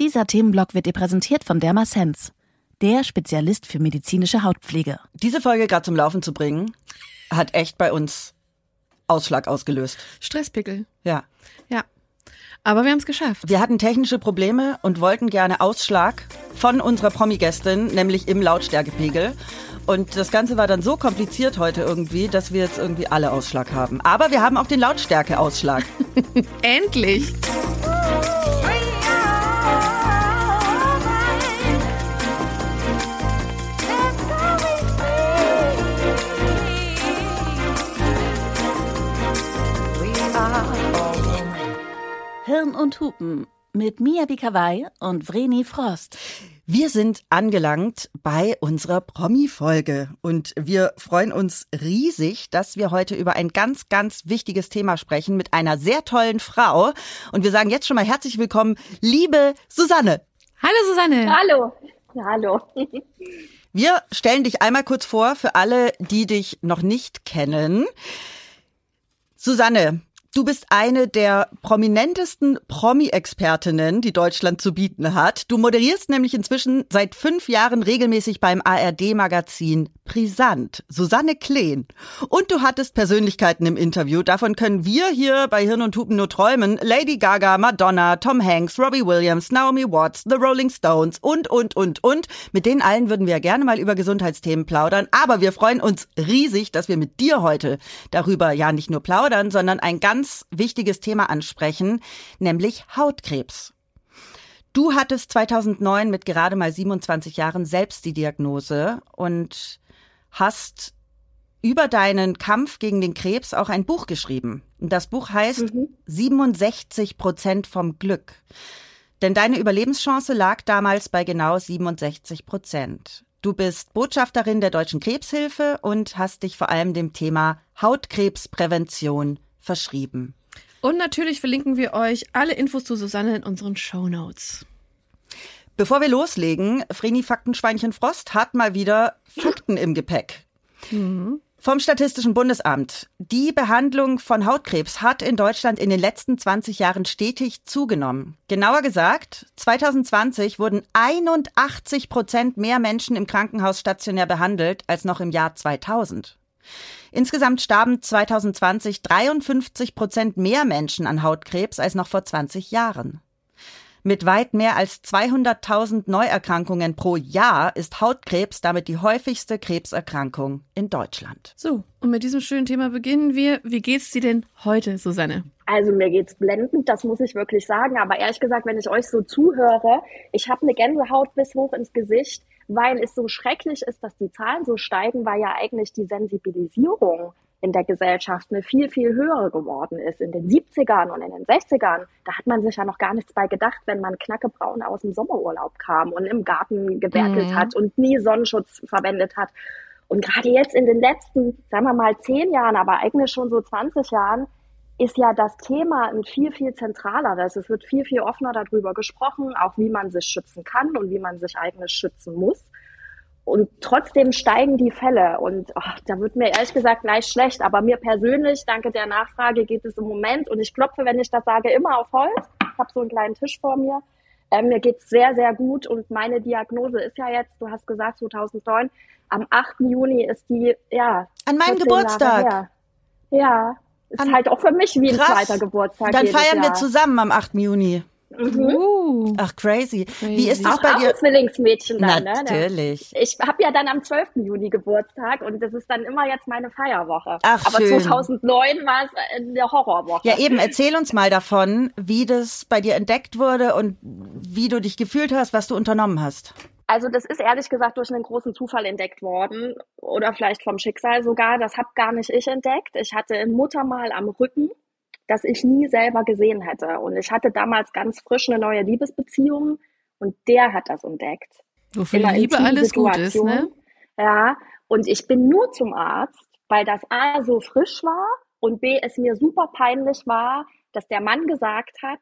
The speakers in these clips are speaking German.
Dieser Themenblock wird dir präsentiert von Dermasense, der Spezialist für medizinische Hautpflege. Diese Folge gerade zum Laufen zu bringen, hat echt bei uns Ausschlag ausgelöst. Stresspickel. Ja. Ja. Aber wir haben es geschafft. Wir hatten technische Probleme und wollten gerne Ausschlag von unserer Promi-Gästin, nämlich im Lautstärkepegel. Und das Ganze war dann so kompliziert heute irgendwie, dass wir jetzt irgendwie alle Ausschlag haben. Aber wir haben auch den Lautstärke-Ausschlag. Endlich! Hirn und Hupen mit Mia Bikawai und Vreni Frost. Wir sind angelangt bei unserer Promi-Folge und wir freuen uns riesig, dass wir heute über ein ganz, ganz wichtiges Thema sprechen mit einer sehr tollen Frau. Und wir sagen jetzt schon mal herzlich willkommen, liebe Susanne. Hallo Susanne. Hallo. Hallo. Wir stellen dich einmal kurz vor für alle, die dich noch nicht kennen. Susanne, Du bist eine der prominentesten Promi-Expertinnen, die Deutschland zu bieten hat. Du moderierst nämlich inzwischen seit fünf Jahren regelmäßig beim ARD-Magazin Brisant, Susanne Kleen. Und du hattest Persönlichkeiten im Interview. Davon können wir hier bei Hirn und Hupen nur träumen. Lady Gaga, Madonna, Tom Hanks, Robbie Williams, Naomi Watts, The Rolling Stones und, und, und, und. Mit denen allen würden wir gerne mal über Gesundheitsthemen plaudern. Aber wir freuen uns riesig, dass wir mit dir heute darüber ja nicht nur plaudern, sondern ein ganz ganz wichtiges Thema ansprechen, nämlich Hautkrebs. Du hattest 2009 mit gerade mal 27 Jahren selbst die Diagnose und hast über deinen Kampf gegen den Krebs auch ein Buch geschrieben. Und das Buch heißt mhm. 67 Prozent vom Glück. Denn deine Überlebenschance lag damals bei genau 67 Prozent. Du bist Botschafterin der Deutschen Krebshilfe und hast dich vor allem dem Thema Hautkrebsprävention verschrieben. Und natürlich verlinken wir euch alle Infos zu Susanne in unseren Show Notes. Bevor wir loslegen, Vreni Faktenschweinchen Frost hat mal wieder Fakten im Gepäck. Mhm. Vom Statistischen Bundesamt. Die Behandlung von Hautkrebs hat in Deutschland in den letzten 20 Jahren stetig zugenommen. Genauer gesagt, 2020 wurden 81 Prozent mehr Menschen im Krankenhaus stationär behandelt als noch im Jahr 2000. Insgesamt starben 2020 53 Prozent mehr Menschen an Hautkrebs als noch vor 20 Jahren. Mit weit mehr als 200.000 Neuerkrankungen pro Jahr ist Hautkrebs damit die häufigste Krebserkrankung in Deutschland. So, und mit diesem schönen Thema beginnen wir. Wie geht's dir denn heute, Susanne? Also mir geht's blendend, das muss ich wirklich sagen. Aber ehrlich gesagt, wenn ich euch so zuhöre, ich habe eine Gänsehaut bis hoch ins Gesicht weil es so schrecklich ist, dass die Zahlen so steigen, weil ja eigentlich die Sensibilisierung in der Gesellschaft eine viel, viel höhere geworden ist. In den 70ern und in den 60ern, da hat man sich ja noch gar nichts bei gedacht, wenn man knackebraun aus dem Sommerurlaub kam und im Garten gewerkelt mhm. hat und nie Sonnenschutz verwendet hat. Und gerade jetzt in den letzten, sagen wir mal, zehn Jahren, aber eigentlich schon so 20 Jahren, ist ja das Thema ein viel, viel zentraleres. Es wird viel, viel offener darüber gesprochen, auch wie man sich schützen kann und wie man sich eigentlich schützen muss. Und trotzdem steigen die Fälle. Und oh, da wird mir ehrlich gesagt gleich schlecht. Aber mir persönlich, danke der Nachfrage, geht es im Moment, und ich klopfe, wenn ich das sage, immer auf Holz. Ich habe so einen kleinen Tisch vor mir. Ähm, mir geht's sehr, sehr gut. Und meine Diagnose ist ja jetzt, du hast gesagt, 2009, am 8. Juni ist die, ja. An meinem Geburtstag. Ja, ist An, halt auch für mich wie ein krass. zweiter Geburtstag. Dann feiern Jahr. wir zusammen am 8. Juni. Mhm. Uh. Ach, crazy. crazy. Wie ist das auch, bei dir? Auch Zwillingsmädchen dann, ne? Natürlich. Ne? Ich habe ja dann am 12. Juni Geburtstag und das ist dann immer jetzt meine Feierwoche. Ach, Aber schön. 2009 war es eine Horrorwoche. Ja, eben, erzähl uns mal davon, wie das bei dir entdeckt wurde und wie du dich gefühlt hast, was du unternommen hast. Also das ist ehrlich gesagt durch einen großen Zufall entdeckt worden oder vielleicht vom Schicksal sogar. Das habe gar nicht ich entdeckt. Ich hatte ein Muttermal am Rücken, das ich nie selber gesehen hätte. Und ich hatte damals ganz frisch eine neue Liebesbeziehung und der hat das entdeckt. Wofür Liebe alles gut ist, ne? Ja, und ich bin nur zum Arzt, weil das A so frisch war und B es mir super peinlich war, dass der Mann gesagt hat,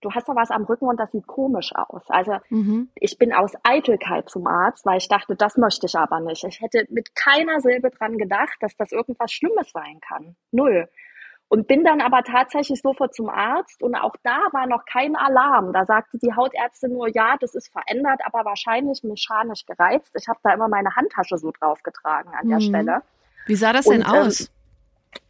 du hast da was am Rücken und das sieht komisch aus. Also mhm. ich bin aus Eitelkeit zum Arzt, weil ich dachte, das möchte ich aber nicht. Ich hätte mit keiner Silbe dran gedacht, dass das irgendwas Schlimmes sein kann. Null. Und bin dann aber tatsächlich sofort zum Arzt und auch da war noch kein Alarm. Da sagte die Hautärztin nur, ja, das ist verändert, aber wahrscheinlich mechanisch gereizt. Ich habe da immer meine Handtasche so draufgetragen an der mhm. Stelle. Wie sah das denn und, ähm, aus? Ähm,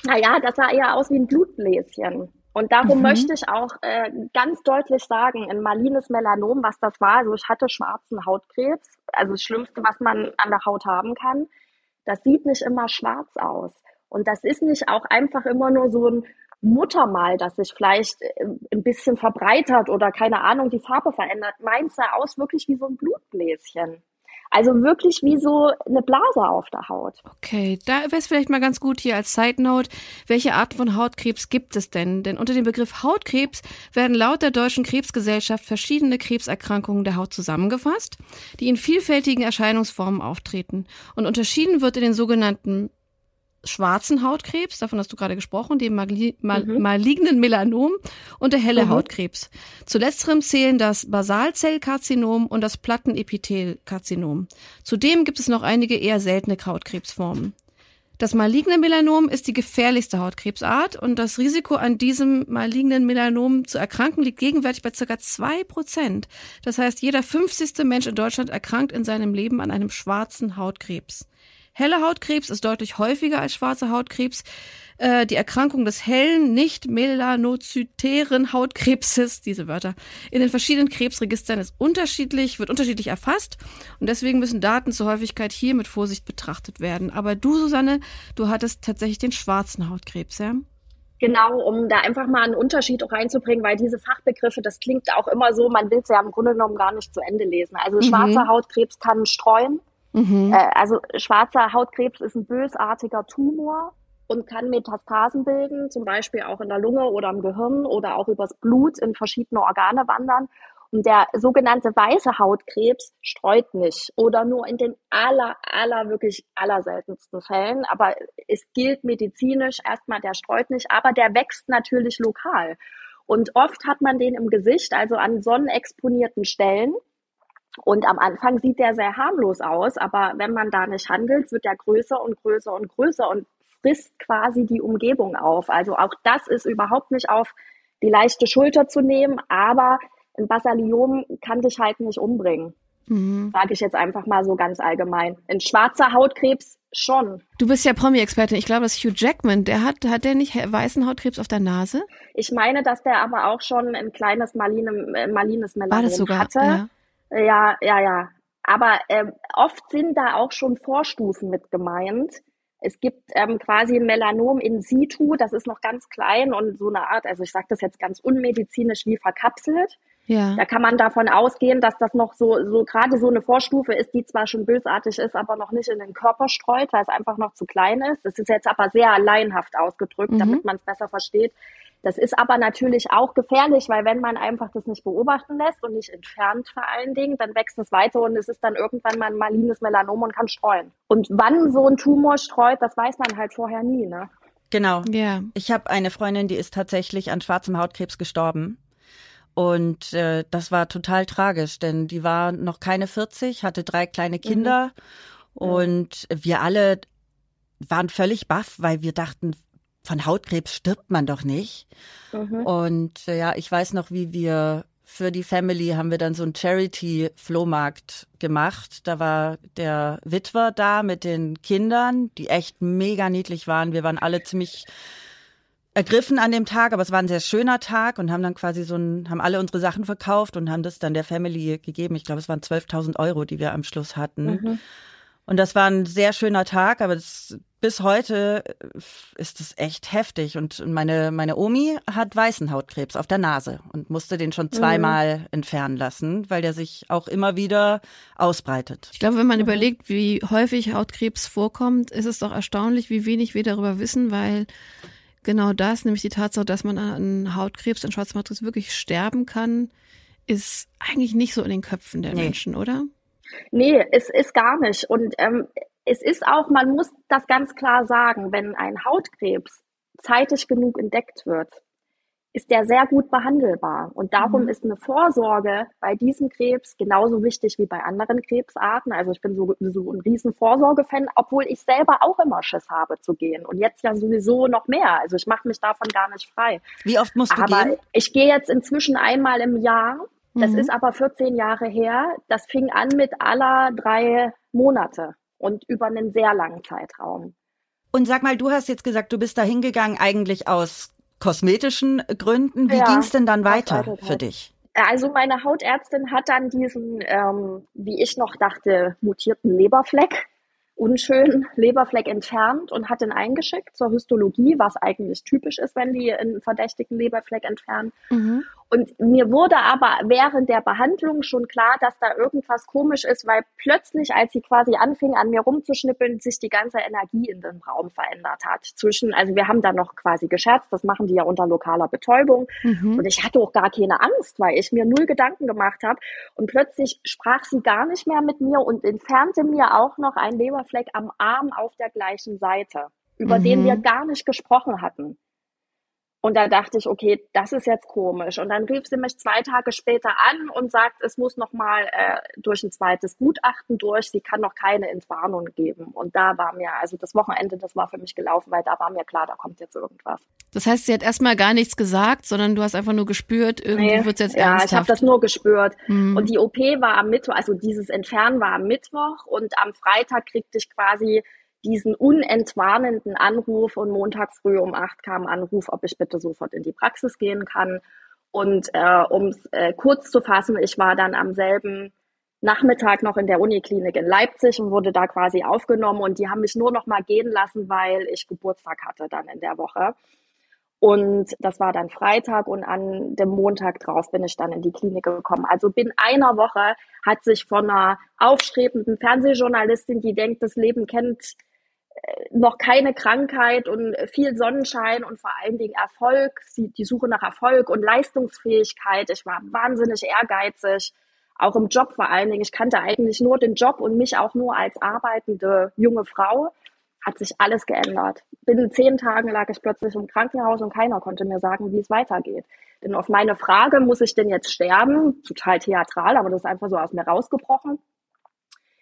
naja, das sah eher aus wie ein Blutbläschen. Und darum mhm. möchte ich auch äh, ganz deutlich sagen, ein malines Melanom, was das war, also ich hatte schwarzen Hautkrebs, also das Schlimmste, was man an der Haut haben kann, das sieht nicht immer schwarz aus. Und das ist nicht auch einfach immer nur so ein Muttermal, das sich vielleicht äh, ein bisschen verbreitert oder keine Ahnung, die Farbe verändert. Meins sah aus wirklich wie so ein Blutbläschen. Also wirklich wie so eine Blase auf der Haut. Okay, da wäre es vielleicht mal ganz gut hier als Side Note, welche Art von Hautkrebs gibt es denn? Denn unter dem Begriff Hautkrebs werden laut der Deutschen Krebsgesellschaft verschiedene Krebserkrankungen der Haut zusammengefasst, die in vielfältigen Erscheinungsformen auftreten. Und unterschieden wird in den sogenannten schwarzen Hautkrebs, davon hast du gerade gesprochen, dem Magli mal mhm. malignen Melanom und der helle mhm. Hautkrebs. Zu letzterem zählen das Basalzellkarzinom und das Plattenepithelkarzinom. Zudem gibt es noch einige eher seltene Hautkrebsformen. Das maligne Melanom ist die gefährlichste Hautkrebsart und das Risiko an diesem malignen Melanom zu erkranken liegt gegenwärtig bei circa zwei Prozent. Das heißt, jeder fünfzigste Mensch in Deutschland erkrankt in seinem Leben an einem schwarzen Hautkrebs. Heller Hautkrebs ist deutlich häufiger als schwarzer Hautkrebs. Äh, die Erkrankung des hellen, nicht melanozytären Hautkrebses, diese Wörter, in den verschiedenen Krebsregistern ist unterschiedlich, wird unterschiedlich erfasst und deswegen müssen Daten zur Häufigkeit hier mit Vorsicht betrachtet werden. Aber du, Susanne, du hattest tatsächlich den schwarzen Hautkrebs, ja? Genau, um da einfach mal einen Unterschied auch reinzubringen, weil diese Fachbegriffe, das klingt auch immer so, man will es ja im Grunde genommen gar nicht zu Ende lesen. Also mhm. schwarzer Hautkrebs kann streuen, Mhm. Äh, also schwarzer Hautkrebs ist ein bösartiger Tumor und kann Metastasen bilden, zum Beispiel auch in der Lunge oder im Gehirn oder auch übers Blut in verschiedene Organe wandern. Und der sogenannte weiße Hautkrebs streut nicht oder nur in den aller, aller, wirklich aller seltensten Fällen. Aber es gilt medizinisch erstmal, der streut nicht, aber der wächst natürlich lokal. Und oft hat man den im Gesicht, also an sonnenexponierten Stellen. Und am Anfang sieht der sehr harmlos aus, aber wenn man da nicht handelt, wird der größer und größer und größer und frisst quasi die Umgebung auf. Also auch das ist überhaupt nicht auf die leichte Schulter zu nehmen, aber ein Basaliom kann dich halt nicht umbringen. Mhm. Sage ich jetzt einfach mal so ganz allgemein. Ein schwarzer Hautkrebs schon. Du bist ja Promi-Expertin. Ich glaube, das Hugh Jackman, der hat, hat der nicht weißen Hautkrebs auf der Nase? Ich meine, dass der aber auch schon ein kleines Maline, äh, malines Melanom War das sogar? hatte. Ja. Ja, ja, ja. Aber ähm, oft sind da auch schon Vorstufen mit gemeint. Es gibt ähm, quasi ein Melanom in situ, das ist noch ganz klein und so eine Art, also ich sage das jetzt ganz unmedizinisch wie verkapselt. Ja. Da kann man davon ausgehen, dass das noch so, so gerade so eine Vorstufe ist, die zwar schon bösartig ist, aber noch nicht in den Körper streut, weil es einfach noch zu klein ist. Das ist jetzt aber sehr laienhaft ausgedrückt, mhm. damit man es besser versteht. Das ist aber natürlich auch gefährlich, weil wenn man einfach das nicht beobachten lässt und nicht entfernt vor allen Dingen, dann wächst es weiter und es ist dann irgendwann mal ein malines Melanom und kann streuen. Und wann so ein Tumor streut, das weiß man halt vorher nie, ne? Genau. Ja. Ich habe eine Freundin, die ist tatsächlich an schwarzem Hautkrebs gestorben. Und äh, das war total tragisch, denn die war noch keine 40, hatte drei kleine Kinder mhm. und wir alle waren völlig baff, weil wir dachten, von Hautkrebs stirbt man doch nicht. Mhm. Und äh, ja, ich weiß noch, wie wir für die Family haben wir dann so einen Charity-Flohmarkt gemacht. Da war der Witwer da mit den Kindern, die echt mega niedlich waren. Wir waren alle ziemlich ergriffen an dem Tag, aber es war ein sehr schöner Tag und haben dann quasi so ein, haben alle unsere Sachen verkauft und haben das dann der Family gegeben. Ich glaube, es waren 12.000 Euro, die wir am Schluss hatten. Mhm. Und das war ein sehr schöner Tag, aber das, bis heute äh, ist es echt heftig. Und meine, meine Omi hat weißen Hautkrebs auf der Nase und musste den schon zweimal mhm. entfernen lassen, weil der sich auch immer wieder ausbreitet. Ich glaube, wenn man mhm. überlegt, wie häufig Hautkrebs vorkommt, ist es doch erstaunlich, wie wenig wir darüber wissen, weil genau das, nämlich die Tatsache, dass man an Hautkrebs, an schwarzem Hautkrebs wirklich sterben kann, ist eigentlich nicht so in den Köpfen der nee. Menschen, oder? Nee, es ist gar nicht. Und ähm, es ist auch, man muss das ganz klar sagen, wenn ein Hautkrebs zeitig genug entdeckt wird, ist der sehr gut behandelbar. Und darum mhm. ist eine Vorsorge bei diesem Krebs genauso wichtig wie bei anderen Krebsarten. Also ich bin so, so ein riesen Vorsorgefan, obwohl ich selber auch immer Schiss habe zu gehen. Und jetzt ja sowieso noch mehr. Also ich mache mich davon gar nicht frei. Wie oft musst du aber gehen? Ich gehe jetzt inzwischen einmal im Jahr. Das mhm. ist aber 14 Jahre her. Das fing an mit aller drei Monate und über einen sehr langen Zeitraum. Und sag mal, du hast jetzt gesagt, du bist da hingegangen eigentlich aus kosmetischen Gründen. Wie ja, ging es denn dann weiter für dich? Also meine Hautärztin hat dann diesen, ähm, wie ich noch dachte, mutierten Leberfleck, unschönen Leberfleck entfernt und hat den eingeschickt zur Histologie, was eigentlich typisch ist, wenn die einen verdächtigen Leberfleck entfernen. Mhm. Und mir wurde aber während der Behandlung schon klar, dass da irgendwas komisch ist, weil plötzlich, als sie quasi anfing, an mir rumzuschnippeln, sich die ganze Energie in dem Raum verändert hat. Zwischen, also wir haben da noch quasi gescherzt, das machen die ja unter lokaler Betäubung. Mhm. Und ich hatte auch gar keine Angst, weil ich mir null Gedanken gemacht habe. Und plötzlich sprach sie gar nicht mehr mit mir und entfernte mir auch noch einen Leberfleck am Arm auf der gleichen Seite, über mhm. den wir gar nicht gesprochen hatten. Und da dachte ich, okay, das ist jetzt komisch. Und dann rief sie mich zwei Tage später an und sagt, es muss noch mal äh, durch ein zweites Gutachten durch. Sie kann noch keine Entwarnung geben. Und da war mir, also das Wochenende, das war für mich gelaufen, weil da war mir klar, da kommt jetzt irgendwas. Das heißt, sie hat erstmal gar nichts gesagt, sondern du hast einfach nur gespürt, irgendwie nee, wird es jetzt ja, ernsthaft. Ja, ich habe das nur gespürt. Mhm. Und die OP war am Mittwoch, also dieses Entfernen war am Mittwoch und am Freitag kriegte ich quasi diesen unentwarnenden Anruf und Montag früh um acht kam Anruf, ob ich bitte sofort in die Praxis gehen kann. Und äh, um es äh, kurz zu fassen, ich war dann am selben Nachmittag noch in der Uniklinik in Leipzig und wurde da quasi aufgenommen und die haben mich nur noch mal gehen lassen, weil ich Geburtstag hatte dann in der Woche. Und das war dann Freitag und an dem Montag drauf bin ich dann in die Klinik gekommen. Also binnen einer Woche hat sich von einer aufstrebenden Fernsehjournalistin, die denkt, das Leben kennt noch keine Krankheit und viel Sonnenschein und vor allen Dingen Erfolg, die Suche nach Erfolg und Leistungsfähigkeit. Ich war wahnsinnig ehrgeizig, auch im Job vor allen Dingen. Ich kannte eigentlich nur den Job und mich auch nur als arbeitende junge Frau. Hat sich alles geändert. Binnen zehn Tagen lag ich plötzlich im Krankenhaus und keiner konnte mir sagen, wie es weitergeht. Denn auf meine Frage, muss ich denn jetzt sterben? Total theatral, aber das ist einfach so aus mir rausgebrochen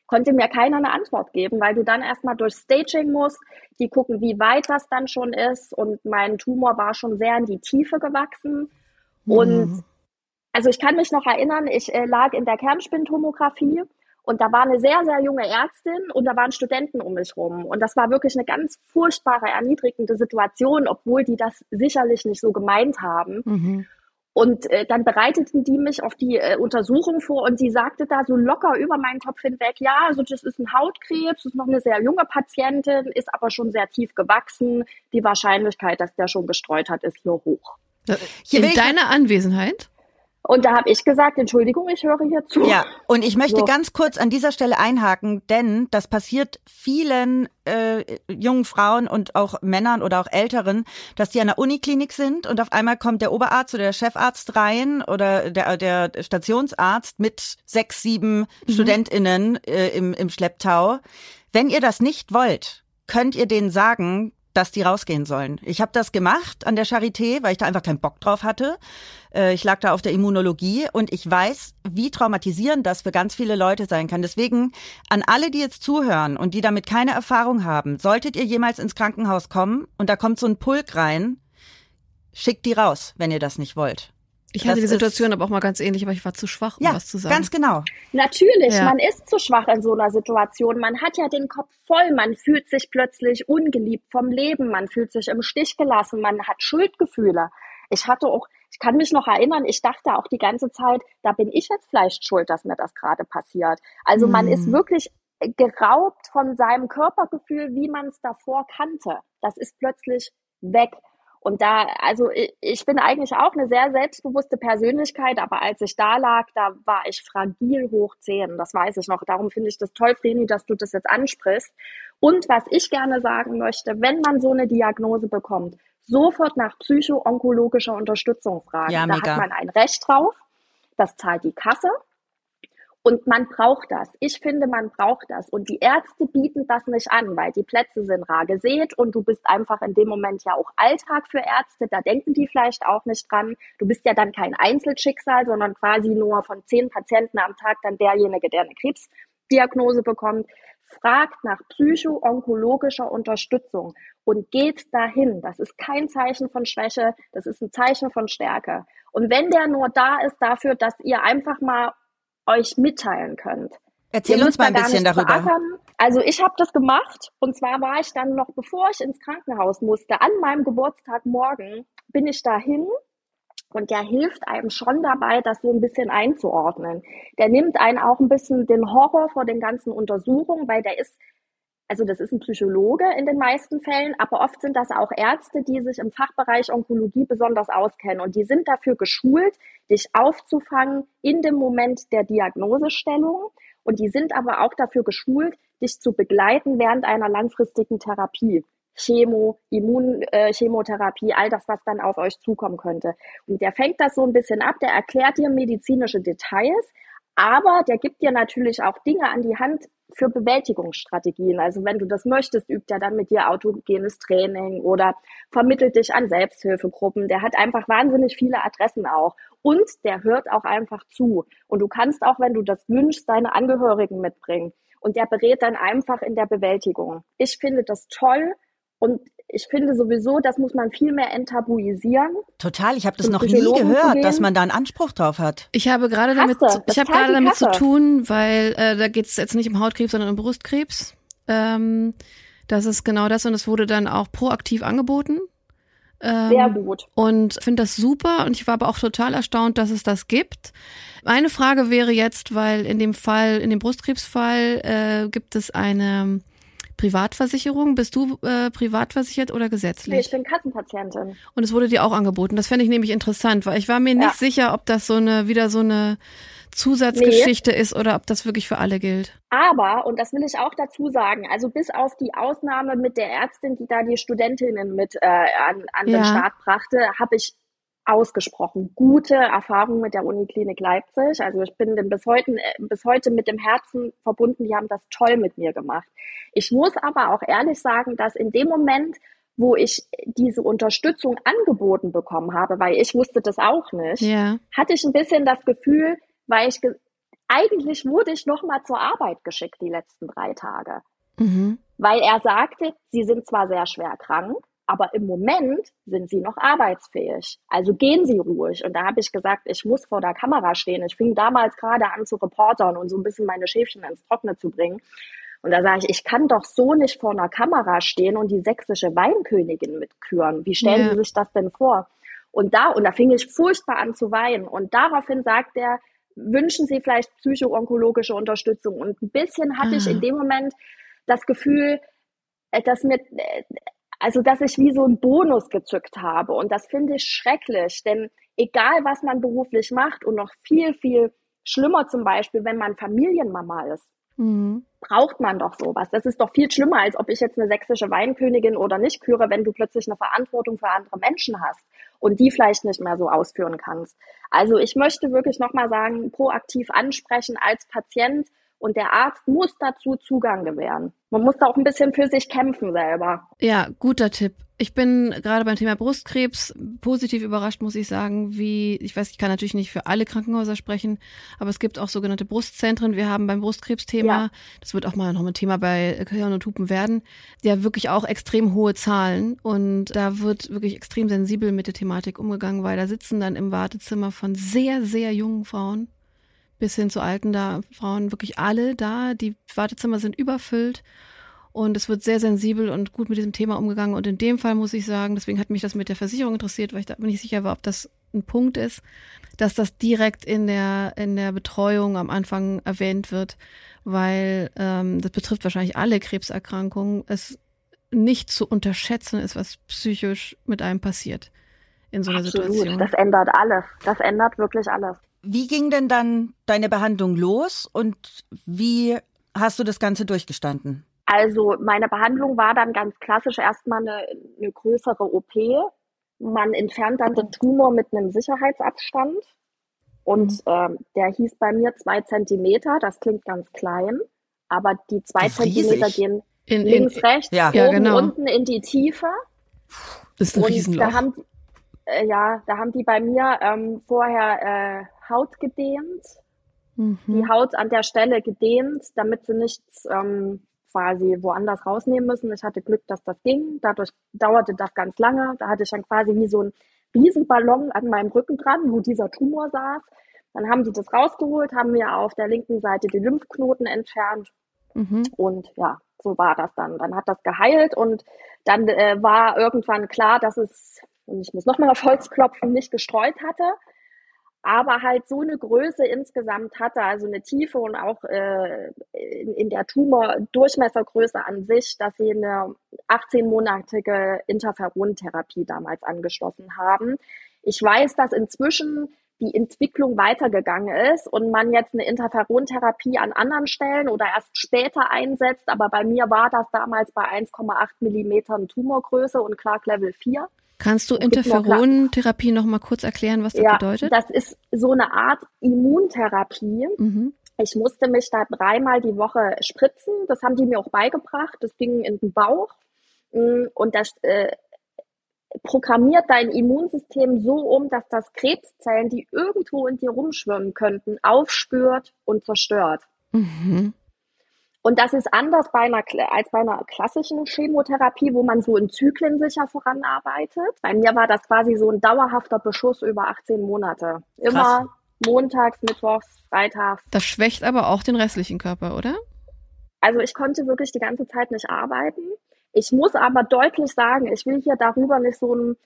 konnte mir keiner eine Antwort geben, weil du dann erstmal durch Staging musst, die gucken, wie weit das dann schon ist. Und mein Tumor war schon sehr in die Tiefe gewachsen. Mhm. Und also ich kann mich noch erinnern, ich äh, lag in der Kernspintomographie und da war eine sehr, sehr junge Ärztin und da waren Studenten um mich rum. Und das war wirklich eine ganz furchtbare, erniedrigende Situation, obwohl die das sicherlich nicht so gemeint haben. Mhm. Und äh, dann bereiteten die mich auf die äh, Untersuchung vor und sie sagte da so locker über meinen Kopf hinweg, ja, also das ist ein Hautkrebs, das ist noch eine sehr junge Patientin, ist aber schon sehr tief gewachsen. Die Wahrscheinlichkeit, dass der schon gestreut hat, ist hier hoch. Hier In deiner Anwesenheit? Und da habe ich gesagt, Entschuldigung, ich höre hier zu. Ja, und ich möchte so. ganz kurz an dieser Stelle einhaken, denn das passiert vielen äh, jungen Frauen und auch Männern oder auch Älteren, dass die an der Uniklinik sind und auf einmal kommt der Oberarzt oder der Chefarzt rein oder der, der Stationsarzt mit sechs, sieben mhm. StudentInnen äh, im, im Schlepptau. Wenn ihr das nicht wollt, könnt ihr denen sagen, dass die rausgehen sollen. Ich habe das gemacht an der Charité, weil ich da einfach keinen Bock drauf hatte. Äh, ich lag da auf der Immunologie und ich weiß, wie traumatisierend das für ganz viele Leute sein kann. Deswegen an alle, die jetzt zuhören und die damit keine Erfahrung haben, solltet ihr jemals ins Krankenhaus kommen und da kommt so ein Pulk rein, schickt die raus, wenn ihr das nicht wollt. Ich hatte das die Situation aber auch mal ganz ähnlich, aber ich war zu schwach, um ja, was zu sagen. Ganz genau. Natürlich, ja. man ist zu schwach in so einer Situation. Man hat ja den Kopf voll, man fühlt sich plötzlich ungeliebt vom Leben, man fühlt sich im Stich gelassen, man hat Schuldgefühle. Ich hatte auch, ich kann mich noch erinnern, ich dachte auch die ganze Zeit, da bin ich jetzt vielleicht schuld, dass mir das gerade passiert. Also man ist mhm. wirklich geraubt von seinem Körpergefühl, wie man es davor kannte. Das ist plötzlich weg. Und da, also ich, ich bin eigentlich auch eine sehr selbstbewusste Persönlichkeit, aber als ich da lag, da war ich fragil hoch zehn. Das weiß ich noch. Darum finde ich das toll, Vreni, dass du das jetzt ansprichst. Und was ich gerne sagen möchte, wenn man so eine Diagnose bekommt, sofort nach psycho-onkologischer Unterstützung fragen. Ja, da mega. hat man ein Recht drauf. Das zahlt die Kasse. Und man braucht das. Ich finde, man braucht das. Und die Ärzte bieten das nicht an, weil die Plätze sind rar gesät und du bist einfach in dem Moment ja auch Alltag für Ärzte. Da denken die vielleicht auch nicht dran. Du bist ja dann kein Einzelschicksal, sondern quasi nur von zehn Patienten am Tag dann derjenige, der eine Krebsdiagnose bekommt. Fragt nach psycho-onkologischer Unterstützung und geht dahin. Das ist kein Zeichen von Schwäche, das ist ein Zeichen von Stärke. Und wenn der nur da ist dafür, dass ihr einfach mal euch mitteilen könnt. Erzähl uns mal ein bisschen darüber. Beackern. Also ich habe das gemacht und zwar war ich dann noch, bevor ich ins Krankenhaus musste, an meinem Geburtstag morgen, bin ich dahin und der hilft einem schon dabei, das so ein bisschen einzuordnen. Der nimmt einen auch ein bisschen den Horror vor den ganzen Untersuchungen, weil der ist also das ist ein Psychologe in den meisten Fällen, aber oft sind das auch Ärzte, die sich im Fachbereich Onkologie besonders auskennen und die sind dafür geschult, dich aufzufangen in dem Moment der Diagnosestellung und die sind aber auch dafür geschult, dich zu begleiten während einer langfristigen Therapie. Chemo, Immunchemotherapie, äh, all das, was dann auf euch zukommen könnte. Und der fängt das so ein bisschen ab, der erklärt dir medizinische Details, aber der gibt dir natürlich auch Dinge an die Hand für Bewältigungsstrategien. Also wenn du das möchtest, übt er dann mit dir autogenes Training oder vermittelt dich an Selbsthilfegruppen. Der hat einfach wahnsinnig viele Adressen auch. Und der hört auch einfach zu. Und du kannst auch, wenn du das wünschst, deine Angehörigen mitbringen. Und der berät dann einfach in der Bewältigung. Ich finde das toll. Und ich finde sowieso, das muss man viel mehr enttabuisieren. Total, ich habe das noch nie gehört, dass man da einen Anspruch drauf hat. Ich habe gerade damit, ich habe gerade damit zu tun, weil äh, da geht es jetzt nicht um Hautkrebs, sondern um Brustkrebs. Ähm, das ist genau das und es wurde dann auch proaktiv angeboten. Ähm, Sehr gut. Und finde das super und ich war aber auch total erstaunt, dass es das gibt. Meine Frage wäre jetzt, weil in dem Fall, in dem Brustkrebsfall äh, gibt es eine Privatversicherung. Bist du äh, privatversichert oder gesetzlich? Nee, ich bin Kassenpatientin. Und es wurde dir auch angeboten. Das fände ich nämlich interessant, weil ich war mir ja. nicht sicher, ob das so eine wieder so eine Zusatzgeschichte nee. ist oder ob das wirklich für alle gilt. Aber, und das will ich auch dazu sagen, also bis auf die Ausnahme mit der Ärztin, die da die Studentinnen mit äh, an, an ja. den Start brachte, habe ich ausgesprochen gute Erfahrungen mit der Uniklinik Leipzig. Also ich bin bis heute, bis heute mit dem Herzen verbunden. Die haben das toll mit mir gemacht. Ich muss aber auch ehrlich sagen, dass in dem Moment, wo ich diese Unterstützung angeboten bekommen habe, weil ich wusste das auch nicht, ja. hatte ich ein bisschen das Gefühl, weil ich eigentlich wurde ich noch mal zur Arbeit geschickt die letzten drei Tage, mhm. weil er sagte, sie sind zwar sehr schwer krank, aber im Moment sind sie noch arbeitsfähig. Also gehen sie ruhig. Und da habe ich gesagt, ich muss vor der Kamera stehen. Ich fing damals gerade an zu reportern und so ein bisschen meine Schäfchen ins Trockene zu bringen. Und da sage ich, ich kann doch so nicht vor einer Kamera stehen und die sächsische Weinkönigin mitküren. Wie stellen ja. Sie sich das denn vor? Und da, und da fing ich furchtbar an zu weinen. Und daraufhin sagt er, wünschen Sie vielleicht psychoonkologische Unterstützung? Und ein bisschen hatte ah. ich in dem Moment das Gefühl, äh, dass mir äh, also, dass ich wie so einen Bonus gezückt habe. Und das finde ich schrecklich, denn egal, was man beruflich macht und noch viel, viel schlimmer zum Beispiel, wenn man Familienmama ist, mhm. braucht man doch sowas. Das ist doch viel schlimmer, als ob ich jetzt eine sächsische Weinkönigin oder nicht küre, wenn du plötzlich eine Verantwortung für andere Menschen hast und die vielleicht nicht mehr so ausführen kannst. Also ich möchte wirklich nochmal sagen, proaktiv ansprechen als Patient und der Arzt muss dazu Zugang gewähren. Man muss da auch ein bisschen für sich kämpfen selber. Ja, guter Tipp. Ich bin gerade beim Thema Brustkrebs positiv überrascht, muss ich sagen, wie, ich weiß, ich kann natürlich nicht für alle Krankenhäuser sprechen, aber es gibt auch sogenannte Brustzentren. Wir haben beim Brustkrebsthema, ja. das wird auch mal noch ein Thema bei Hirn und Hupen werden, ja wirklich auch extrem hohe Zahlen und da wird wirklich extrem sensibel mit der Thematik umgegangen, weil da sitzen dann im Wartezimmer von sehr, sehr jungen Frauen bis hin zu alten da Frauen wirklich alle da. Die Wartezimmer sind überfüllt und es wird sehr sensibel und gut mit diesem Thema umgegangen. Und in dem Fall muss ich sagen, deswegen hat mich das mit der Versicherung interessiert, weil ich da nicht sicher war, ob das ein Punkt ist, dass das direkt in der in der Betreuung am Anfang erwähnt wird, weil ähm, das betrifft wahrscheinlich alle Krebserkrankungen. Es nicht zu unterschätzen ist, was psychisch mit einem passiert in so einer Absolut. Situation. Das ändert alles. Das ändert wirklich alles. Wie ging denn dann deine Behandlung los und wie hast du das Ganze durchgestanden? Also meine Behandlung war dann ganz klassisch erstmal eine, eine größere OP. Man entfernt dann den Tumor mit einem Sicherheitsabstand. Und mhm. ähm, der hieß bei mir zwei Zentimeter, das klingt ganz klein, aber die zwei Zentimeter gehen in, links, in, rechts, ja. oben, ja, genau. unten in die Tiefe. Das ist ein und Riesenloch. Da haben, äh, ja, da haben die bei mir ähm, vorher äh, Haut gedehnt, mhm. die Haut an der Stelle gedehnt, damit sie nichts ähm, quasi woanders rausnehmen müssen. Ich hatte Glück, dass das ging. Dadurch dauerte das ganz lange. Da hatte ich dann quasi wie so ein Riesenballon an meinem Rücken dran, wo dieser Tumor saß. Dann haben die das rausgeholt, haben mir auf der linken Seite die Lymphknoten entfernt. Mhm. Und ja, so war das dann. Dann hat das geheilt und dann äh, war irgendwann klar, dass es, und ich muss nochmal auf Holz klopfen, nicht gestreut hatte aber halt so eine Größe insgesamt hatte, also eine Tiefe und auch äh, in, in der Tumor-Durchmessergröße an sich, dass sie eine 18-monatige Interferontherapie damals angeschlossen haben. Ich weiß, dass inzwischen die Entwicklung weitergegangen ist und man jetzt eine Interferontherapie an anderen Stellen oder erst später einsetzt, aber bei mir war das damals bei 1,8 Millimetern Tumorgröße und Clark Level 4. Kannst du Interferonentherapie noch mal kurz erklären, was das ja, bedeutet? Das ist so eine Art Immuntherapie. Mhm. Ich musste mich da dreimal die Woche spritzen. Das haben die mir auch beigebracht. Das ging in den Bauch. Mm, und das äh, programmiert dein Immunsystem so um, dass das Krebszellen, die irgendwo in dir rumschwimmen könnten, aufspürt und zerstört. Mhm. Und das ist anders bei einer, als bei einer klassischen Chemotherapie, wo man so in Zyklen sicher voranarbeitet. Bei mir war das quasi so ein dauerhafter Beschuss über 18 Monate. Immer Krass. montags, mittwochs, freitags. Das schwächt aber auch den restlichen Körper, oder? Also ich konnte wirklich die ganze Zeit nicht arbeiten. Ich muss aber deutlich sagen, ich will hier darüber nicht so ein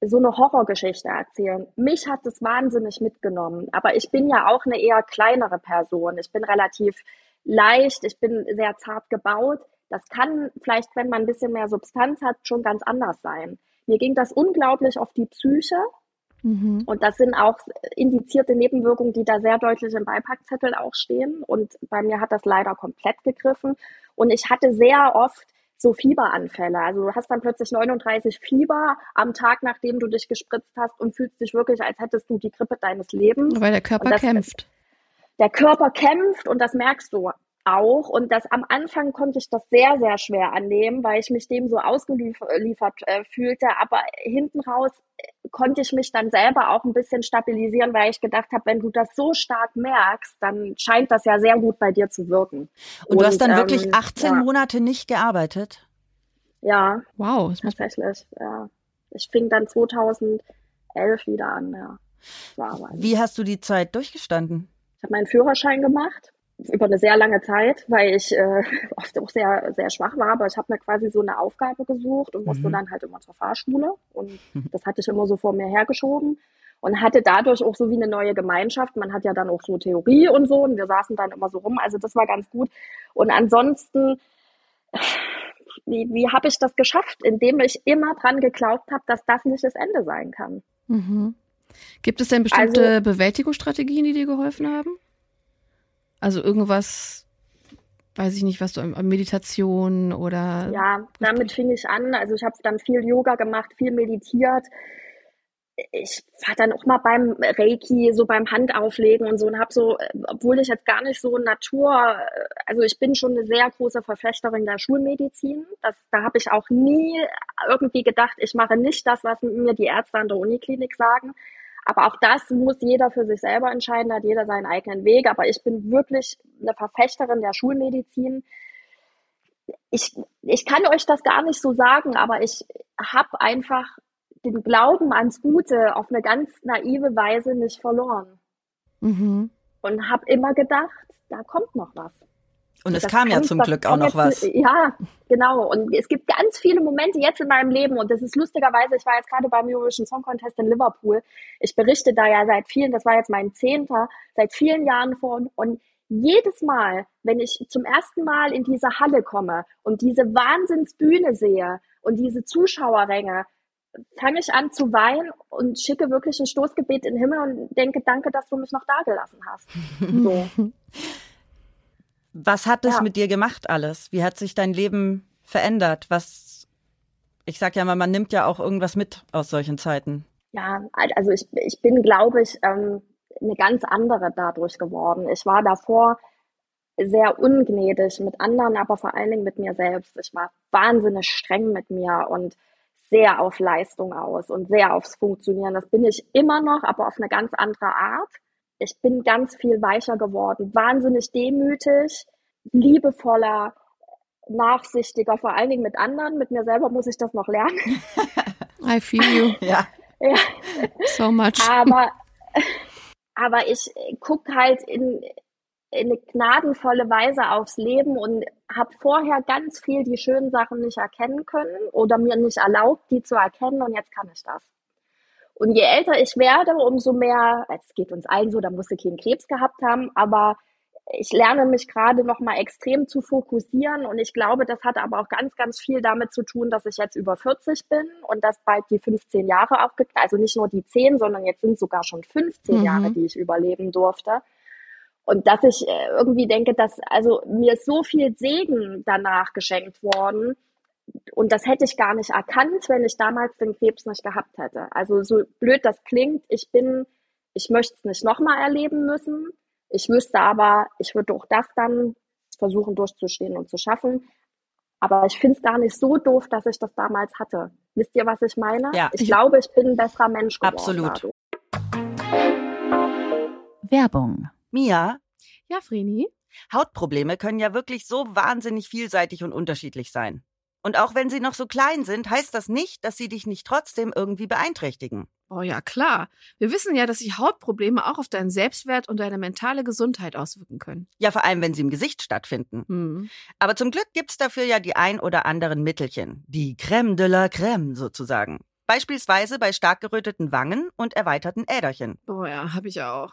so eine Horrorgeschichte erzählen. Mich hat das wahnsinnig mitgenommen. Aber ich bin ja auch eine eher kleinere Person. Ich bin relativ leicht, ich bin sehr zart gebaut. Das kann vielleicht, wenn man ein bisschen mehr Substanz hat, schon ganz anders sein. Mir ging das unglaublich auf die Psyche. Mhm. Und das sind auch indizierte Nebenwirkungen, die da sehr deutlich im Beipackzettel auch stehen. Und bei mir hat das leider komplett gegriffen. Und ich hatte sehr oft so Fieberanfälle. Also du hast dann plötzlich 39 Fieber am Tag, nachdem du dich gespritzt hast und fühlst dich wirklich, als hättest du die Grippe deines Lebens. Weil der Körper das, kämpft der Körper kämpft und das merkst du auch. Und das am Anfang konnte ich das sehr, sehr schwer annehmen, weil ich mich dem so ausgeliefert äh, fühlte. Aber hinten raus äh, konnte ich mich dann selber auch ein bisschen stabilisieren, weil ich gedacht habe, wenn du das so stark merkst, dann scheint das ja sehr gut bei dir zu wirken. Und, und du hast dann ähm, wirklich 18 ja. Monate nicht gearbeitet? Ja. Wow. Tatsächlich, ja. Ich fing dann 2011 wieder an, ja. Wie hast du die Zeit durchgestanden? Habe meinen Führerschein gemacht über eine sehr lange Zeit, weil ich äh, oft auch sehr, sehr schwach war, aber ich habe mir quasi so eine Aufgabe gesucht und musste mhm. dann halt immer zur Fahrschule und das hatte ich immer so vor mir hergeschoben und hatte dadurch auch so wie eine neue Gemeinschaft. Man hat ja dann auch so Theorie und so und wir saßen dann immer so rum, also das war ganz gut. Und ansonsten, wie, wie habe ich das geschafft? Indem ich immer dran geglaubt habe, dass das nicht das Ende sein kann. Mhm. Gibt es denn bestimmte also, Bewältigungsstrategien, die dir geholfen haben? Also irgendwas, weiß ich nicht, was du Meditation oder. Ja, damit fing ich an. Also ich habe dann viel Yoga gemacht, viel meditiert. Ich war dann auch mal beim Reiki, so beim Handauflegen und so und habe so, obwohl ich jetzt gar nicht so Natur, also ich bin schon eine sehr große Verfechterin der Schulmedizin. Das, da habe ich auch nie irgendwie gedacht, ich mache nicht das, was mir die Ärzte an der Uniklinik sagen. Aber auch das muss jeder für sich selber entscheiden, hat jeder seinen eigenen Weg. Aber ich bin wirklich eine Verfechterin der Schulmedizin. Ich, ich kann euch das gar nicht so sagen, aber ich habe einfach den Glauben ans Gute auf eine ganz naive Weise nicht verloren. Mhm. Und habe immer gedacht, da kommt noch was. Und es kam ja zum Glück auch noch was. Ja, genau. Und es gibt ganz viele Momente jetzt in meinem Leben und das ist lustigerweise, ich war jetzt gerade beim Eurovision Song Contest in Liverpool. Ich berichte da ja seit vielen, das war jetzt mein Zehnter, seit vielen Jahren von und jedes Mal, wenn ich zum ersten Mal in diese Halle komme und diese Wahnsinnsbühne sehe und diese Zuschauerränge, fange ich an zu weinen und schicke wirklich ein Stoßgebet in den Himmel und denke, danke, dass du mich noch da gelassen hast. So. Was hat es ja. mit dir gemacht alles? Wie hat sich dein Leben verändert? Was, ich sag ja mal, man nimmt ja auch irgendwas mit aus solchen Zeiten. Ja, also ich, ich bin, glaube ich, ähm, eine ganz andere dadurch geworden. Ich war davor sehr ungnädig mit anderen, aber vor allen Dingen mit mir selbst. Ich war wahnsinnig streng mit mir und sehr auf Leistung aus und sehr aufs Funktionieren. Das bin ich immer noch, aber auf eine ganz andere Art. Ich bin ganz viel weicher geworden, wahnsinnig demütig, liebevoller, nachsichtiger, vor allen Dingen mit anderen. Mit mir selber muss ich das noch lernen. I feel you. Ja. ja. So much. Aber, aber ich gucke halt in, in eine gnadenvolle Weise aufs Leben und habe vorher ganz viel die schönen Sachen nicht erkennen können oder mir nicht erlaubt, die zu erkennen und jetzt kann ich das. Und je älter ich werde, umso mehr, es geht uns allen so, da muss ich keinen Krebs gehabt haben, aber ich lerne mich gerade noch mal extrem zu fokussieren und ich glaube, das hat aber auch ganz, ganz viel damit zu tun, dass ich jetzt über 40 bin und dass bald die 15 Jahre aufgeklärt, also nicht nur die 10, sondern jetzt sind sogar schon 15 mhm. Jahre, die ich überleben durfte. Und dass ich äh, irgendwie denke, dass also mir so viel Segen danach geschenkt worden. Und das hätte ich gar nicht erkannt, wenn ich damals den Krebs nicht gehabt hätte. Also so blöd das klingt, ich bin, ich möchte es nicht nochmal erleben müssen. Ich wüsste aber, ich würde auch das dann versuchen durchzustehen und zu schaffen. Aber ich finde es gar nicht so doof, dass ich das damals hatte. Wisst ihr, was ich meine? Ja. Ich glaube, ich bin ein besserer Mensch geworden. Absolut. Werbung Mia, Ja, Vreni? Hautprobleme können ja wirklich so wahnsinnig vielseitig und unterschiedlich sein. Und auch wenn sie noch so klein sind, heißt das nicht, dass sie dich nicht trotzdem irgendwie beeinträchtigen. Oh ja, klar. Wir wissen ja, dass sich Hautprobleme auch auf deinen Selbstwert und deine mentale Gesundheit auswirken können. Ja, vor allem, wenn sie im Gesicht stattfinden. Hm. Aber zum Glück gibt's dafür ja die ein oder anderen Mittelchen. Die Crème de la Crème sozusagen. Beispielsweise bei stark geröteten Wangen und erweiterten Äderchen. Oh ja, habe ich auch.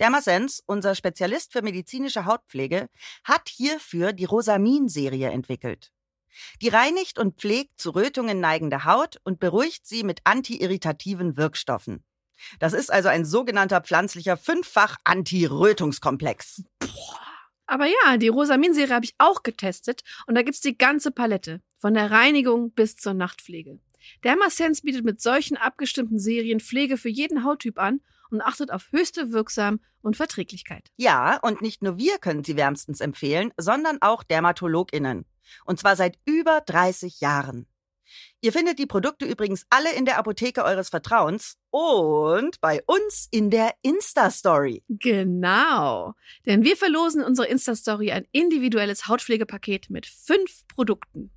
Dermasens, unser Spezialist für medizinische Hautpflege, hat hierfür die Rosamin-Serie entwickelt. Die reinigt und pflegt zu Rötungen neigende Haut und beruhigt sie mit antiirritativen Wirkstoffen. Das ist also ein sogenannter pflanzlicher Fünffach-Anti-Rötungskomplex. Aber ja, die Rosamin-Serie habe ich auch getestet und da gibt's die ganze Palette. Von der Reinigung bis zur Nachtpflege. Dermasense bietet mit solchen abgestimmten Serien Pflege für jeden Hauttyp an und achtet auf höchste Wirksam und Verträglichkeit. Ja, und nicht nur wir können sie wärmstens empfehlen, sondern auch DermatologInnen. Und zwar seit über 30 Jahren. Ihr findet die Produkte übrigens alle in der Apotheke eures Vertrauens und bei uns in der Insta-Story. Genau. Denn wir verlosen in unserer Insta-Story ein individuelles Hautpflegepaket mit fünf Produkten.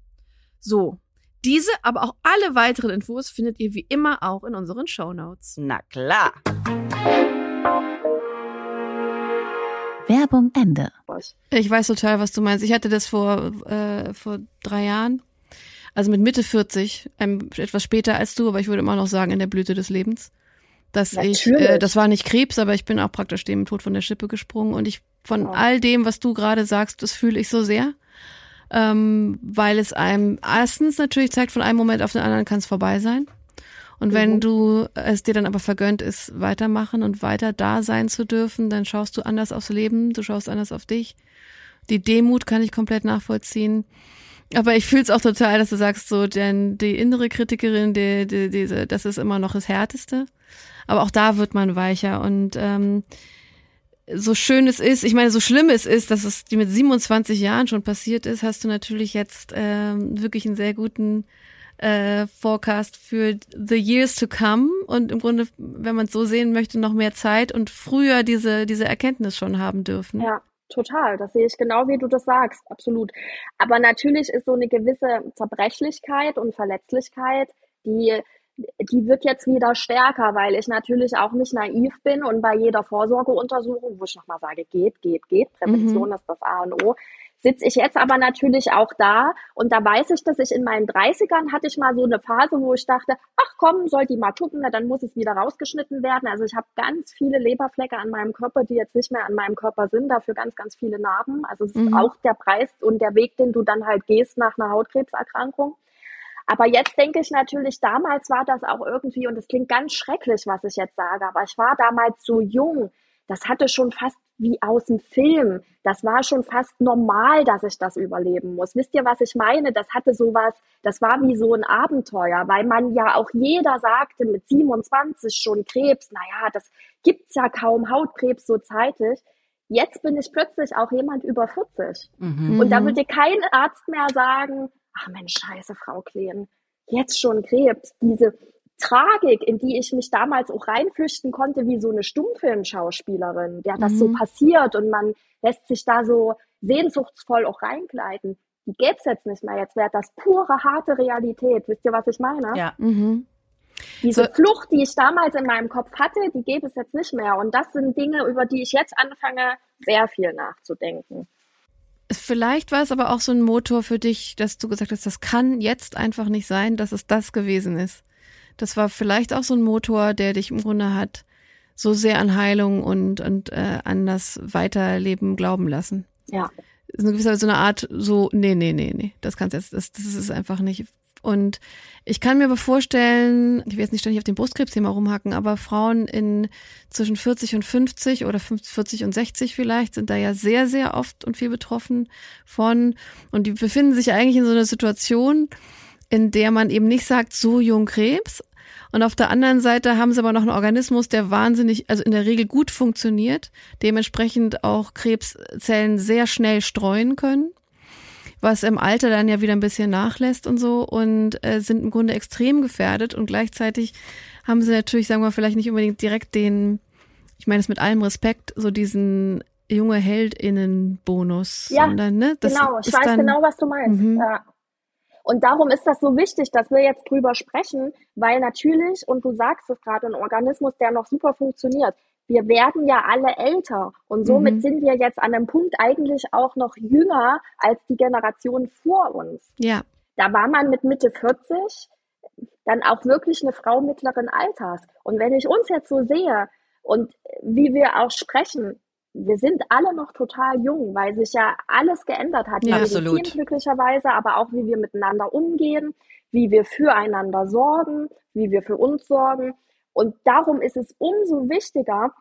So. Diese, aber auch alle weiteren Infos findet ihr wie immer auch in unseren Shownotes. Na klar. Werbung Ende. Ich weiß total, was du meinst. Ich hatte das vor, äh, vor drei Jahren. Also mit Mitte 40, ähm, etwas später als du, aber ich würde immer noch sagen, in der Blüte des Lebens. Dass ich, äh, das war nicht Krebs, aber ich bin auch praktisch dem Tod von der Schippe gesprungen. Und ich von Ja. all dem, was du gerade sagst, das fühle ich so sehr. Ähm, weil es einem erstens natürlich zeigt, von einem Moment auf den anderen kann es vorbei sein. Und wenn Mhm. du es dir dann aber vergönnt ist, weitermachen und weiter da sein zu dürfen, dann schaust du anders aufs Leben, du schaust anders auf dich. Die Demut kann ich komplett nachvollziehen. Aber ich fühle es auch total, dass du sagst, so, denn die innere Kritikerin, die, die, diese, das ist immer noch das Härteste. Aber auch da wird man weicher. Und ähm, so schön es ist, ich meine, so schlimm es ist, dass es dir mit 27 Jahren schon passiert ist, hast du natürlich jetzt ähm, wirklich einen sehr guten äh, Forecast für the years to come und im Grunde, wenn man es so sehen möchte, noch mehr Zeit und früher diese, diese Erkenntnis schon haben dürfen. Ja, total. Das sehe ich genau, wie du das sagst. Absolut. Aber natürlich ist so eine gewisse Zerbrechlichkeit und Verletzlichkeit, die, die wird jetzt wieder stärker, weil ich natürlich auch nicht naiv bin und bei jeder Vorsorgeuntersuchung, wo ich nochmal sage, geht, geht, geht, Prävention ist das A und O, sitze ich jetzt aber natürlich auch da und da weiß ich, dass ich in meinen 30ern hatte ich mal so eine Phase, wo ich dachte, ach komm, soll die mal gucken, na, dann muss es wieder rausgeschnitten werden. Also ich habe ganz viele Leberflecke an meinem Körper, die jetzt nicht mehr an meinem Körper sind, dafür ganz, ganz viele Narben. Also es ist Mhm. auch der Preis und der Weg, den du dann halt gehst nach einer Hautkrebserkrankung. Aber jetzt denke ich natürlich, damals war das auch irgendwie, und es klingt ganz schrecklich, was ich jetzt sage, aber ich war damals so jung, das hatte schon fast wie aus dem Film. Das war schon fast normal, dass ich das überleben muss. Wisst ihr, was ich meine? Das hatte sowas, das war wie so ein Abenteuer, weil man ja auch jeder sagte mit 27 schon Krebs, naja, das gibt's ja kaum Hautkrebs so zeitig. Jetzt bin ich plötzlich auch jemand über 40. Mhm. Und da würde kein Arzt mehr sagen, ach Mensch, scheiße, Frau Kleen, jetzt schon Krebs. Diese, Tragik, in die ich mich damals auch reinflüchten konnte, wie so eine Stummfilmschauspielerin, der das mhm. so passiert und man lässt sich da so sehnsuchtsvoll auch reingleiten. Die gäbe es jetzt nicht mehr. Jetzt wäre das pure, harte Realität. Wisst ihr, was ich meine? Ja. Mhm. Diese so. Flucht, die ich damals in meinem Kopf hatte, die gäbe es jetzt nicht mehr. Und das sind Dinge, über die ich jetzt anfange, sehr viel nachzudenken. Vielleicht war es aber auch so ein Motor für dich, dass du gesagt hast, das kann jetzt einfach nicht sein, dass es das gewesen ist. Das war vielleicht auch so ein Motor, der dich im Grunde hat so sehr an Heilung und, und äh, an das Weiterleben glauben lassen. Ja. So eine gewisse so eine Art so, nee, nee, nee, nee, das kannst jetzt, das, das ist einfach nicht. Und ich kann mir aber vorstellen, ich will jetzt nicht ständig auf dem Brustkrebsthema rumhacken, aber Frauen in zwischen 40 und 50 oder 40 und 60 vielleicht sind da ja sehr, sehr oft und viel betroffen von. Und die befinden sich eigentlich in so einer Situation, in der man eben nicht sagt, so jung Krebs. Und auf der anderen Seite haben sie aber noch einen Organismus, der wahnsinnig, also in der Regel gut funktioniert, dementsprechend auch Krebszellen sehr schnell streuen können, was im Alter dann ja wieder ein bisschen nachlässt und so und äh, sind im Grunde extrem gefährdet und gleichzeitig haben sie natürlich, sagen wir vielleicht nicht unbedingt direkt den, ich meine es mit allem Respekt, so diesen junge Heldinnen-Bonus. Ja, sondern, ne, genau, ich weiß genau, was du meinst. Mhm. Ja. Und darum ist das so wichtig, dass wir jetzt drüber sprechen, weil natürlich, und du sagst es gerade, ein Organismus, der noch super funktioniert, wir werden ja alle älter und somit mhm. sind wir jetzt an einem Punkt eigentlich auch noch jünger als die Generation vor uns. Ja. Da war man mit Mitte 40 dann auch wirklich eine Frau mittleren Alters. Und wenn ich uns jetzt so sehe und wie wir auch sprechen, wir sind alle noch total jung, weil sich ja alles geändert hat. Ja, absolut. glücklicherweise, aber auch wie wir miteinander umgehen, wie wir füreinander sorgen, wie wir für uns sorgen. Und darum ist es umso wichtiger,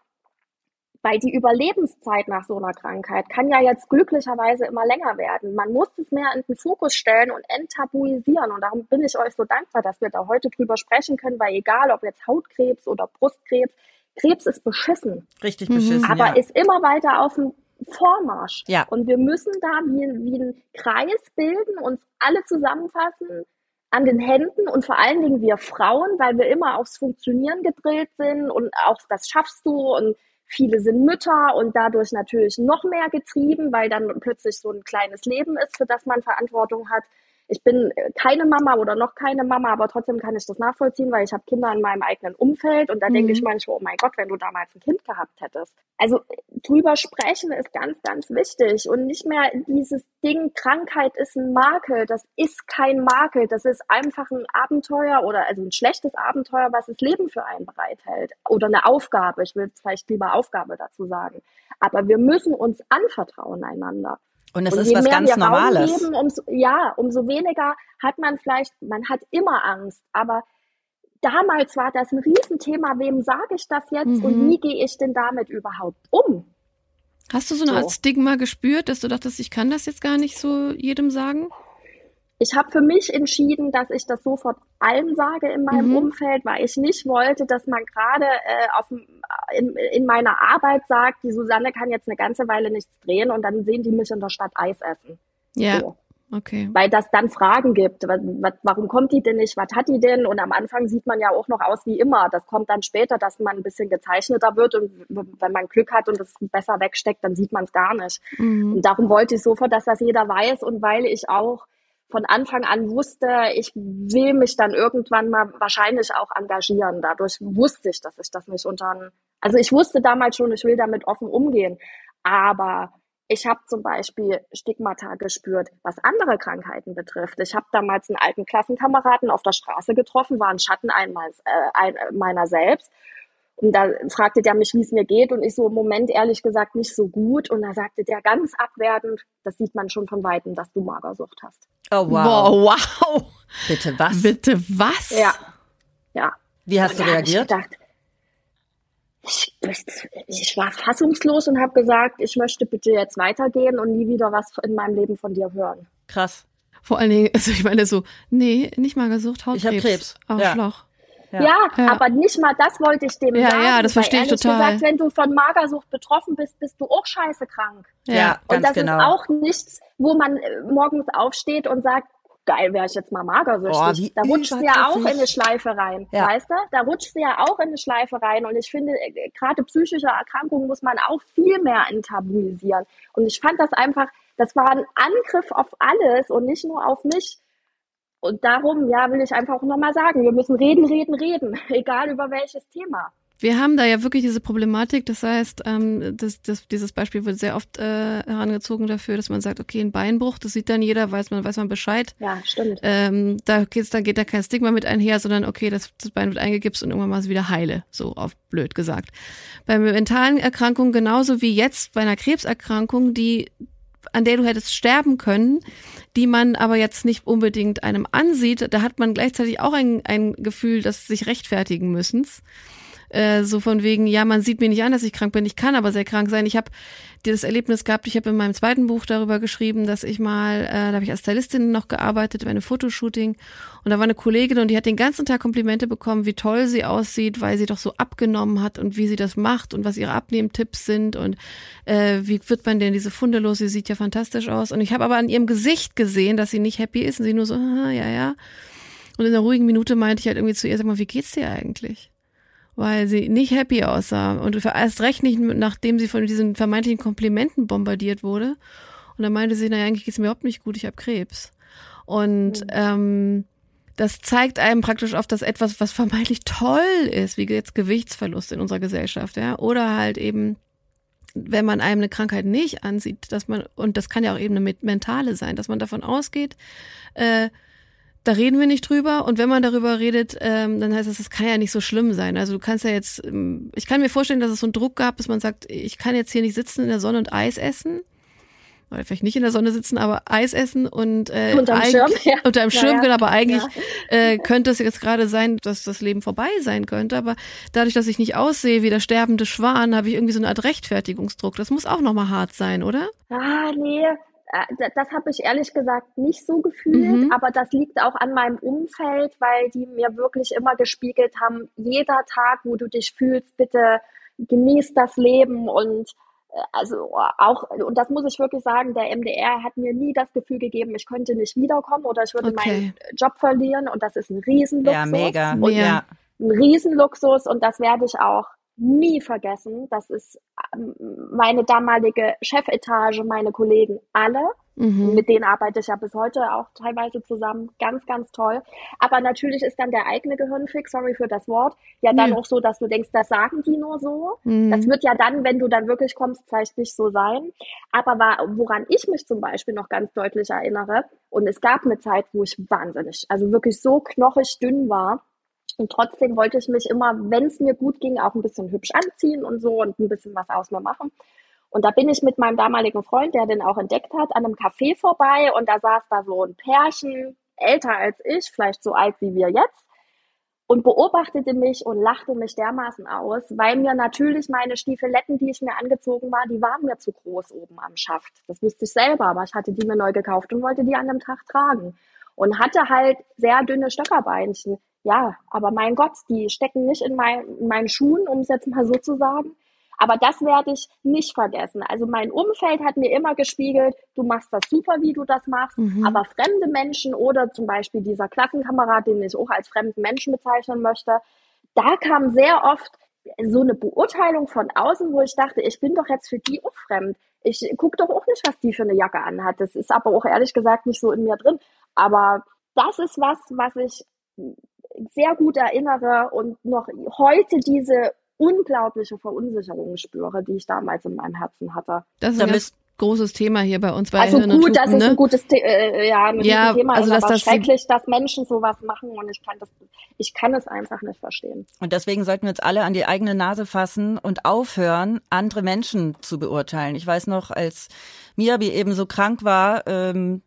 weil die Überlebenszeit nach so einer Krankheit kann ja jetzt glücklicherweise immer länger werden. Man muss es mehr in den Fokus stellen und enttabuisieren. Und darum bin ich euch so dankbar, dass wir da heute drüber sprechen können, weil egal ob jetzt Hautkrebs oder Brustkrebs, Krebs ist beschissen. Richtig beschissen. Aber ja. ist immer weiter auf dem Vormarsch. Ja. Und wir müssen da wie, wie einen Kreis bilden, uns alle zusammenfassen an den Händen und vor allen Dingen wir Frauen, weil wir immer aufs Funktionieren gedrillt sind und auch das schaffst du und viele sind Mütter und dadurch natürlich noch mehr getrieben, weil dann plötzlich so ein kleines Leben ist, für das man Verantwortung hat ich bin keine Mama oder noch keine Mama, aber trotzdem kann ich das nachvollziehen, weil ich habe Kinder in meinem eigenen Umfeld und da mhm. denke ich manchmal, oh mein Gott, wenn du damals ein Kind gehabt hättest. Also drüber sprechen ist ganz, ganz wichtig und nicht mehr dieses Ding, Krankheit ist ein Makel. Das ist kein Makel, das ist einfach ein Abenteuer oder also ein schlechtes Abenteuer, was das Leben für einen bereithält oder eine Aufgabe. Ich will vielleicht lieber Aufgabe dazu sagen. Aber wir müssen uns anvertrauen einander. Und es und ist was ganz Normales. Geben, umso, ja, umso weniger hat man vielleicht, man hat immer Angst, aber damals war das ein Riesenthema, wem sage ich das jetzt mhm. und wie gehe ich denn damit überhaupt um? Hast du so eine so. Art Stigma gespürt, dass du dachtest, ich kann das jetzt gar nicht so jedem sagen? Ich habe für mich entschieden, dass ich das sofort allen sage in meinem mhm. Umfeld, weil ich nicht wollte, dass man gerade äh, in, in meiner Arbeit sagt, die Susanne kann jetzt eine ganze Weile nichts drehen und dann sehen die mich in der Stadt Eis essen. Ja. So. Okay. Weil das dann Fragen gibt. Was, was, warum kommt die denn nicht? Was hat die denn? Und am Anfang sieht man ja auch noch aus wie immer. Das kommt dann später, dass man ein bisschen gezeichneter wird und wenn man Glück hat und es besser wegsteckt, dann sieht man es gar nicht. Mhm. Und darum wollte ich sofort, dass das jeder weiß und weil ich auch von Anfang an wusste, ich will mich dann irgendwann mal wahrscheinlich auch engagieren. Dadurch wusste ich, dass ich das nicht unter, also ich wusste damals schon, ich will damit offen umgehen. Aber ich habe zum Beispiel Stigmata gespürt, was andere Krankheiten betrifft. Ich habe damals einen alten Klassenkameraden auf der Straße getroffen, war ein Schatten einmal, äh, ein, meiner selbst. Und da fragte der mich, wie es mir geht. Und ich so im Moment ehrlich gesagt nicht so gut. Und da sagte der ganz abwertend, das sieht man schon von Weitem, dass du Magersucht hast. Oh, wow. wow. wow. Bitte was? Bitte was? Ja. Ja. Wie hast Und du reagiert? Gedacht, ich, ich war fassungslos und habe gesagt, ich möchte bitte jetzt weitergehen und nie wieder was in meinem Leben von dir hören. Krass. Vor allen Dingen, also ich meine so, nee, nicht mal gesucht, Hautkrebs. Ich habe Krebs. Arschloch. Ja. Ja, ja. aber nicht mal das wollte ich dem ja, sagen. Ja, das verstehe ich total. gesagt, wenn du von Magersucht betroffen bist, bist du auch scheiße krank. Ja, ja Und das genau. ist auch nichts, wo man äh, morgens aufsteht und sagt, geil, wäre ich jetzt mal magersüchtig. Boah, da rutscht du ja auch in eine Schleife rein, Ja. weißt du? Da rutscht du ja auch in eine Schleife rein. Und ich finde, äh, gerade psychische Erkrankungen muss man auch viel mehr enttabuisieren. Und ich fand das einfach, das war ein Angriff auf alles und nicht nur auf mich. Und darum, ja, will ich einfach auch nochmal sagen, wir müssen reden, reden, reden, egal über welches Thema. Wir haben da ja wirklich diese Problematik, das heißt, ähm, das, das, dieses Beispiel wird sehr oft äh, herangezogen dafür, dass man sagt, okay, ein Beinbruch, das sieht dann jeder, weiß man, weiß man Bescheid. Ja, stimmt. Ähm, da geht's, da geht da kein Stigma mit einher, sondern okay, das, das Bein wird eingegipst und irgendwann mal wieder heile, so auf blöd gesagt. Bei mentalen Erkrankungen genauso wie jetzt bei einer Krebserkrankung, die an der du hättest sterben können, die man aber jetzt nicht unbedingt einem ansieht, da hat man gleichzeitig auch ein, ein Gefühl, dass sich rechtfertigen müssen. Äh, so von wegen, ja, man sieht mir nicht an, dass ich krank bin, ich kann aber sehr krank sein. Ich habe dieses Erlebnis gehabt, ich habe in meinem zweiten Buch darüber geschrieben, dass ich mal, äh, da habe ich als Stylistin noch gearbeitet bei einem Fotoshooting und da war eine Kollegin und die hat den ganzen Tag Komplimente bekommen, wie toll sie aussieht, weil sie doch so abgenommen hat und wie sie das macht und was ihre Abnehmtipps sind und äh, wie wird man denn diese Funde los, sie sieht ja fantastisch aus und ich habe aber an ihrem Gesicht gesehen, dass sie nicht happy ist und sie nur so, ah, ja, ja. Und in einer ruhigen Minute meinte ich halt irgendwie zu ihr, sag mal, wie geht's dir eigentlich? Weil sie nicht happy aussah und erst recht nicht, nachdem sie von diesen vermeintlichen Komplimenten bombardiert wurde. Und dann meinte sie, naja, eigentlich geht's mir überhaupt nicht gut, ich habe Krebs. Und mhm. ähm, das zeigt einem praktisch oft, dass etwas, was vermeintlich toll ist, wie jetzt Gewichtsverlust in unserer Gesellschaft, ja, oder halt eben wenn man einem eine Krankheit nicht ansieht, dass man, und das kann ja auch eben eine mentale sein, dass man davon ausgeht, äh, da reden wir nicht drüber und wenn man darüber redet, ähm, dann heißt das, es kann ja nicht so schlimm sein. Also du kannst ja jetzt, ähm, ich kann mir vorstellen, dass es so einen Druck gab, dass man sagt, ich kann jetzt hier nicht sitzen in der Sonne und Eis essen. Oder vielleicht nicht in der Sonne sitzen, aber Eis essen und äh, unterm Schirm, ja. unterm Schirm, ja, genau, aber eigentlich ja. äh, könnte es jetzt gerade sein, dass das Leben vorbei sein könnte. Aber dadurch, dass ich nicht aussehe wie der sterbende Schwan, habe ich irgendwie so eine Art Rechtfertigungsdruck. Das muss auch nochmal hart sein, oder? Ah, nee, das habe ich ehrlich gesagt nicht so gefühlt, mhm. aber das liegt auch an meinem Umfeld, weil die mir wirklich immer gespiegelt haben, jeder Tag, wo du dich fühlst, bitte genieß das Leben und also auch, und das muss ich wirklich sagen, der MDR hat mir nie das Gefühl gegeben, ich könnte nicht wiederkommen oder ich würde okay. meinen Job verlieren und das ist ein Riesenluxus. Ja, mega. Und ja. Ein Riesenluxus und das werde ich auch nie vergessen. Das ist meine damalige Chefetage, meine Kollegen alle. Mhm. Mit denen arbeite ich ja bis heute auch teilweise zusammen. Ganz, ganz toll. Aber natürlich ist dann der eigene Gehirnfix, sorry für das Wort, ja dann ja. auch so, dass du denkst, das sagen die nur so. Mhm. Das wird ja dann, wenn du dann wirklich kommst, vielleicht nicht so sein. Aber war, woran ich mich zum Beispiel noch ganz deutlich erinnere, und es gab eine Zeit, wo ich wahnsinnig, also wirklich so knochig dünn war, und trotzdem wollte ich mich immer, wenn es mir gut ging, auch ein bisschen hübsch anziehen und so und ein bisschen was aus mir machen. Und da bin ich mit meinem damaligen Freund, der den auch entdeckt hat, an einem Café vorbei und da saß da so ein Pärchen, älter als ich, vielleicht so alt wie wir jetzt, und beobachtete mich und lachte mich dermaßen aus, weil mir natürlich meine Stiefeletten, die ich mir angezogen war, die waren mir zu groß oben am Schaft. Das wusste ich selber, aber ich hatte die mir neu gekauft und wollte die an dem Tag tragen. Und hatte halt sehr dünne Stöckerbeinchen. Ja, aber mein Gott, die stecken nicht in, mein, in meinen Schuhen, um es jetzt mal so zu sagen. Aber das werde ich nicht vergessen. Also mein Umfeld hat mir immer gespiegelt, du machst das super, wie du das machst, mhm. aber fremde Menschen oder zum Beispiel dieser Klassenkamerad, den ich auch als fremden Menschen bezeichnen möchte, da kam sehr oft so eine Beurteilung von außen, wo ich dachte, ich bin doch jetzt für die auch fremd. Ich gucke doch auch nicht, was die für eine Jacke anhat. Das ist aber auch ehrlich gesagt nicht so in mir drin. Aber das ist was, was ich sehr gut erinnere und noch heute diese unglaubliche Verunsicherung spüre, die ich damals in meinem Herzen hatte. Das ist ein ganz großes Thema hier bei uns. Bei also Hirn gut, das ist ne? ein gutes The äh, ja, ein ja, Thema, also ist das schrecklich, dass Menschen sowas machen und ich kann das, ich kann es einfach nicht verstehen. Und deswegen sollten wir uns alle an die eigene Nase fassen und aufhören, andere Menschen zu beurteilen. Ich weiß noch, als Miabi eben so krank war, ähm,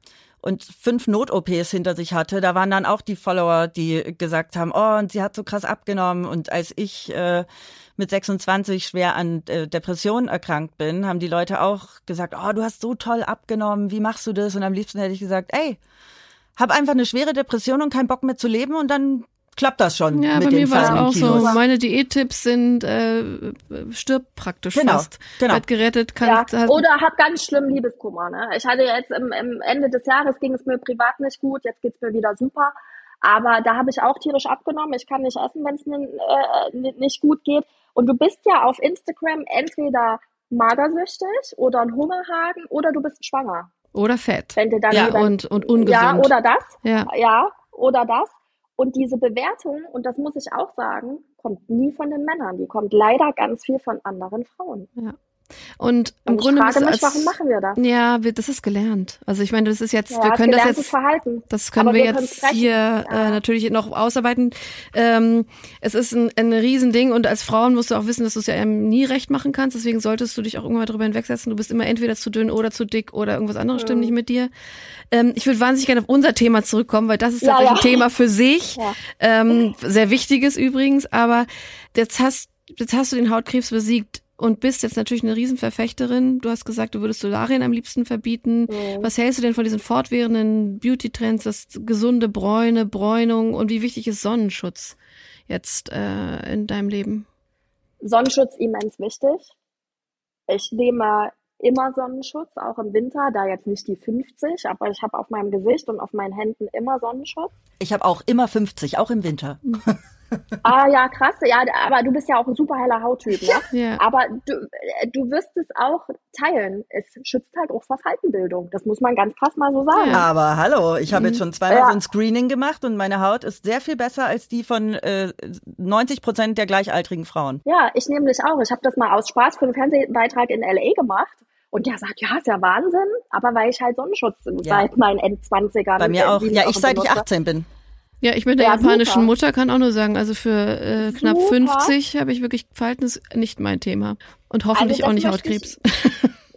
und fünf Not-OPs hinter sich hatte, da waren dann auch die Follower, die gesagt haben, oh, und sie hat so krass abgenommen. Und als ich äh, mit 26 schwer an äh, Depressionen erkrankt bin, haben die Leute auch gesagt, oh, du hast so toll abgenommen, wie machst du das? Und am liebsten hätte ich gesagt, ey, hab einfach eine schwere Depression und keinen Bock mehr zu leben und dann klappt das schon. Ja, mit bei den mir war es auch Kilos. so. Meine Diättipps sind äh, stirb praktisch Genau, fast. genau. Werd gerettet, Ja. kannst hast- Oder hab ganz schlimm Liebeskummer. Ne? Ich hatte jetzt im, im Ende des Jahres ging es mir privat nicht gut, jetzt geht's mir wieder super. Aber da habe ich auch tierisch abgenommen. Ich kann nicht essen, wenn es mir äh, ni- nicht gut geht. Und du bist ja auf Instagram entweder magersüchtig oder ein Hungerhaken oder du bist schwanger. oder fett. Wenn du dann Ja, und, und ungesund. Ja, oder das. Ja. Ja, oder das. Und diese Bewertung, und das muss ich auch sagen, kommt nie von den Männern. Die kommt leider ganz viel von anderen Frauen. Und im Und Grunde ich frage bist mich, als, warum machen wir das? Ja, wir, das ist gelernt. Also ich meine, das ist jetzt, Ja, wir können das jetzt, Verhalten. das können Aber wir wir jetzt hier Ja. äh, natürlich noch ausarbeiten. Ähm, es ist ein, ein Riesending und als Frauen musst du auch wissen, dass du es ja einem nie recht machen kannst. Deswegen solltest du dich auch irgendwann darüber hinwegsetzen. Du bist immer entweder zu dünn oder zu dick oder irgendwas anderes stimmt nicht mit dir. Ähm, ich würde wahnsinnig gerne auf unser Thema zurückkommen, weil das ist Ja, tatsächlich ein Thema für sich. Ähm, sehr wichtiges übrigens, aber jetzt hast, jetzt hast du den Hautkrebs besiegt und bist jetzt natürlich eine Riesenverfechterin. Du hast gesagt, du würdest Solarien am liebsten verbieten. Mhm. Was hältst du denn von diesen fortwährenden Beauty-Trends, das gesunde Bräune, Bräunung und wie wichtig ist Sonnenschutz jetzt äh, in deinem Leben? Sonnenschutz immens wichtig. Ich nehme immer Sonnenschutz, auch im Winter, da jetzt nicht die 50, aber ich habe auf meinem Gesicht und auf meinen Händen immer Sonnenschutz. Ich habe auch immer 50, auch im Winter. Ah ja, krass, ja, aber du bist ja auch ein super heller Hauttyp, ne? Ja. Aber du, äh, du wirst es auch teilen. Es schützt halt auch vor Faltenbildung. Das muss man ganz krass mal so sagen. Ja. Aber hallo, ich habe jetzt schon zweimal Ja. so ein Screening gemacht und meine Haut ist sehr viel besser als die von äh, 90 Prozent der gleichaltrigen Frauen. Ja, ich nämlich auch. Ich habe das mal aus Spaß für einen Fernsehbeitrag in LA gemacht. Und der sagt, ja, ist ja Wahnsinn. Aber weil ich halt Sonnenschutz seit meinen Endzwanzigern. Bei mir auch. Ja, ich seit ich benutze. 18 bin. Ja, ich mit der Ja, japanischen super. Mutter kann auch nur sagen, also für äh, knapp Super. 50 habe ich wirklich Falten ist nicht mein Thema. Und hoffentlich Also auch nicht Hautkrebs.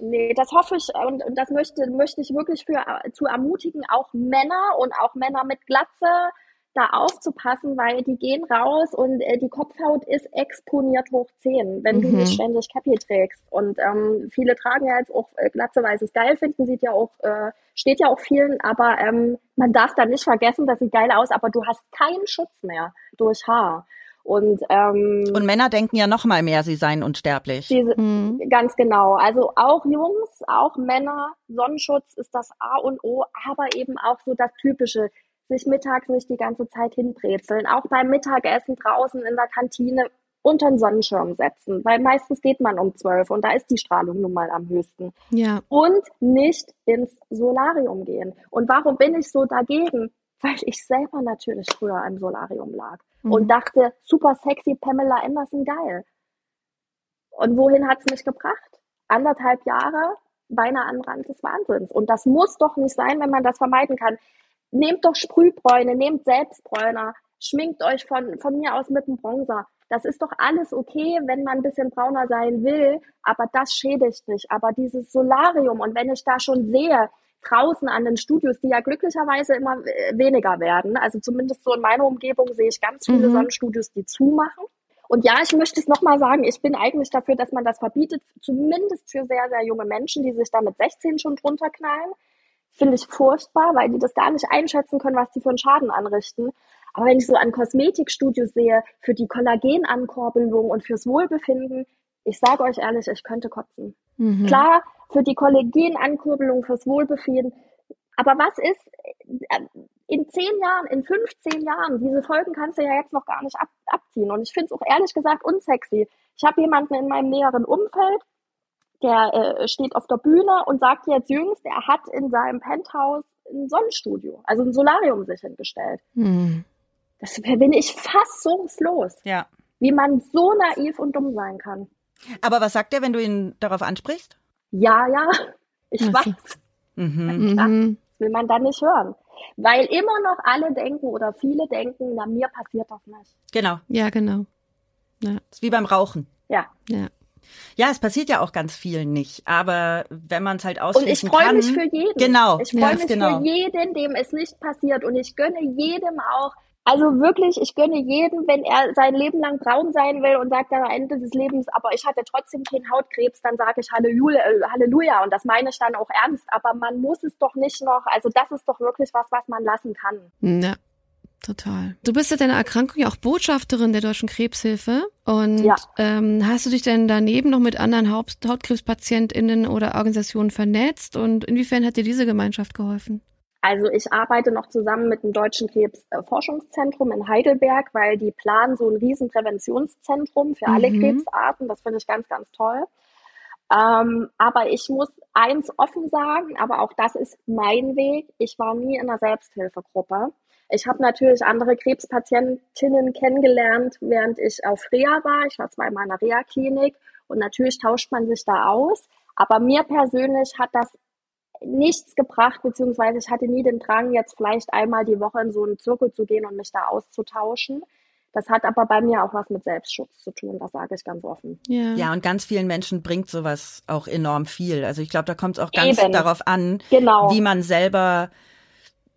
Nee, das hoffe ich und, und das möchte, möchte ich wirklich für, zu ermutigen, auch Männer und auch Männer mit Glatze da aufzupassen, weil die gehen raus und äh, die Kopfhaut ist exponiert hoch 10, wenn du Mhm. nicht ständig Cappy trägst. Und ähm, viele tragen ja jetzt auch äh, Glatze, weil sie es geil finden, sieht ja auch, äh, steht ja auch vielen, aber ähm, man darf dann nicht vergessen, das sieht geil aus, aber du hast keinen Schutz mehr durch Haar. Und, ähm, Und Männer denken ja noch mal mehr, sie seien unsterblich. diese, Hm. Ganz genau. Also auch Jungs, auch Männer, Sonnenschutz ist das A und O, aber eben auch so das Typische, sich mittags nicht die ganze Zeit hinbrezeln, auch beim Mittagessen draußen in der Kantine unter den Sonnenschirm setzen, weil meistens geht man um zwölf und da ist die Strahlung nun mal am höchsten. Ja. Und nicht ins Solarium gehen. Und warum bin ich so dagegen? Weil ich selber natürlich früher im Solarium lag Mhm. und dachte, super sexy Pamela Anderson, geil. Und wohin hat's mich gebracht? Anderthalb Jahre beinahe am Rand des Wahnsinns. Und das muss doch nicht sein, wenn man das vermeiden kann. Nehmt doch Sprühbräune, nehmt Selbstbräuner, schminkt euch von, von mir aus mit einem Bronzer. Das ist doch alles okay, wenn man ein bisschen brauner sein will, aber das schädigt nicht. Aber dieses Solarium und wenn ich da schon sehe, draußen an den Studios, die ja glücklicherweise immer äh, weniger werden, also zumindest so in meiner Umgebung sehe ich ganz viele Mhm. Sonnenstudios, die zumachen. Und ja, ich möchte es nochmal sagen, ich bin eigentlich dafür, dass man das verbietet, zumindest für sehr, sehr junge Menschen, die sich da mit 16 schon drunter knallen. Finde ich furchtbar, weil die das gar nicht einschätzen können, was die für einen Schaden anrichten. Aber wenn ich so an Kosmetikstudios sehe, für die Kollagenankorbelung und fürs Wohlbefinden, ich sage euch ehrlich, ich könnte kotzen. Mhm. Klar, für die Kollagenankurbelung, fürs Wohlbefinden. Aber was ist äh, in zehn Jahren, in 15 Jahren? Diese Folgen kannst du ja jetzt noch gar nicht ab, abziehen. Und ich finde es auch ehrlich gesagt unsexy. Ich habe jemanden in meinem näheren Umfeld, der äh, steht auf der Bühne und sagt jetzt jüngst, er hat in seinem Penthouse ein Sonnenstudio, also ein Solarium sich hingestellt. Mhm. Das bin ich fassungslos, Ja. wie man so naiv und dumm sein kann. Aber was sagt er, wenn du ihn darauf ansprichst? Ja, ja, ich so. weiß. Mhm. Mhm. Das will man dann nicht hören. Weil immer noch alle denken oder viele denken, na, mir passiert das nicht. Genau. Ja, genau. Das ist wie beim Rauchen. Ja. Ja. Ja, es passiert ja auch ganz viel nicht, aber wenn man es halt ausschließen kann. Und ich freue mich für jeden. Genau. Ich freue mich genau. für jeden, dem es nicht passiert und ich gönne jedem auch, also wirklich, ich gönne jedem, wenn er sein Leben lang braun sein will und sagt am Ende des Lebens, aber ich hatte trotzdem keinen Hautkrebs, dann sage ich Halleluja, äh, Halleluja und das meine ich dann auch ernst. Aber man muss es doch nicht noch, also das ist doch wirklich was, was man lassen kann. Ja. Total. Du bist ja deiner Erkrankung ja auch Botschafterin der Deutschen Krebshilfe. Und ja. ähm, hast du dich denn daneben noch mit anderen Haut HautkrebspatientInnen oder Organisationen vernetzt? Und inwiefern hat dir diese Gemeinschaft geholfen? Also ich arbeite noch zusammen mit dem Deutschen Krebsforschungszentrum in Heidelberg, weil die planen so ein Riesenpräventionszentrum für alle mhm. Krebsarten. Das finde ich ganz, ganz toll. Ähm, aber ich muss eins offen sagen, aber auch das ist mein Weg. Ich war nie in einer Selbsthilfegruppe. Ich habe natürlich andere Krebspatientinnen kennengelernt, während ich auf Reha war. Ich war zweimal in einer Reha-Klinik und natürlich tauscht man sich da aus. Aber mir persönlich hat das nichts gebracht, beziehungsweise ich hatte nie den Drang, jetzt vielleicht einmal die Woche in so einen Zirkel zu gehen und mich da auszutauschen. Das hat aber bei mir auch was mit Selbstschutz zu tun, das sage ich ganz offen. Ja. ja, und ganz vielen Menschen bringt sowas auch enorm viel. Also ich glaube, da kommt es auch ganz Eben. darauf an, genau. wie man selber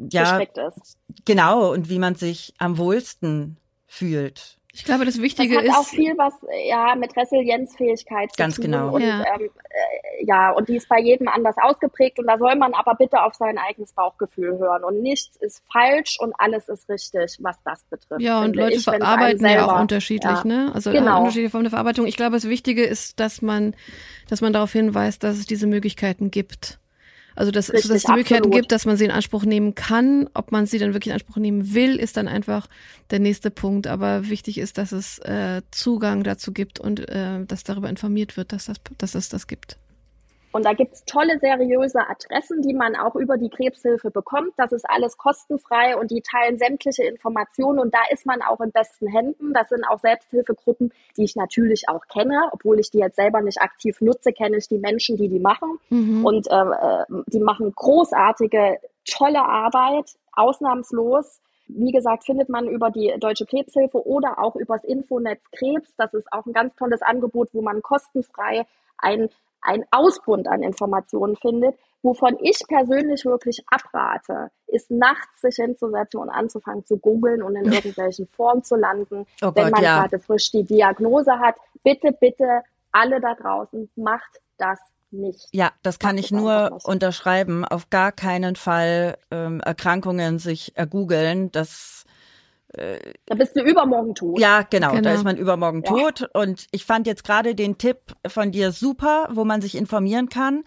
ja, ist. Genau, und wie man sich am wohlsten fühlt. Ich glaube, das Wichtige das hat ist auch viel was ja mit Resilienzfähigkeit zu ganz tun. genau. Und, ja. Ähm, äh, ja, und die ist bei jedem anders ausgeprägt und da soll man aber bitte auf sein eigenes Bauchgefühl hören und nichts ist falsch und alles ist richtig, was das betrifft. Ja, und Leute ich, verarbeiten ja auch unterschiedlich, ja. ne? Also genau. unterschiedliche Formen der Verarbeitung. Ich glaube, das Wichtige ist, dass man, dass man darauf hinweist, dass es diese Möglichkeiten gibt. Also dass, Richtig, dass es die Möglichkeiten absolut. gibt, dass man sie in Anspruch nehmen kann. Ob man sie dann wirklich in Anspruch nehmen will, ist dann einfach der nächste Punkt. Aber wichtig ist, dass es äh, Zugang dazu gibt und äh, dass darüber informiert wird, dass, das, dass es das gibt. Und da gibt's tolle, seriöse Adressen, die man auch über die Krebshilfe bekommt. Das ist alles kostenfrei und die teilen sämtliche Informationen und da ist man auch in besten Händen. Das sind auch Selbsthilfegruppen, die ich natürlich auch kenne, obwohl ich die jetzt selber nicht aktiv nutze, kenne ich die Menschen, die die machen. Mhm. Und äh, die machen großartige, tolle Arbeit, ausnahmslos. Wie gesagt, findet man über die Deutsche Krebshilfe oder auch übers Infonetz Krebs. Das ist auch ein ganz tolles Angebot, wo man kostenfrei ein ein Ausbund an Informationen findet. Wovon ich persönlich wirklich abrate, ist nachts sich hinzusetzen und anzufangen zu googeln und in irgendwelchen Foren zu landen, oh wenn Gott, man ja. gerade frisch die Diagnose hat. Bitte, bitte, alle da draußen, macht das nicht. Ja, das kann ich nur unterschreiben. Auf gar keinen Fall ähm, Erkrankungen sich ergoogeln. Das da bist du übermorgen tot. Ja, genau, genau. da ist man übermorgen ja. tot. Und ich fand jetzt gerade den Tipp von dir super, wo man sich informieren kann.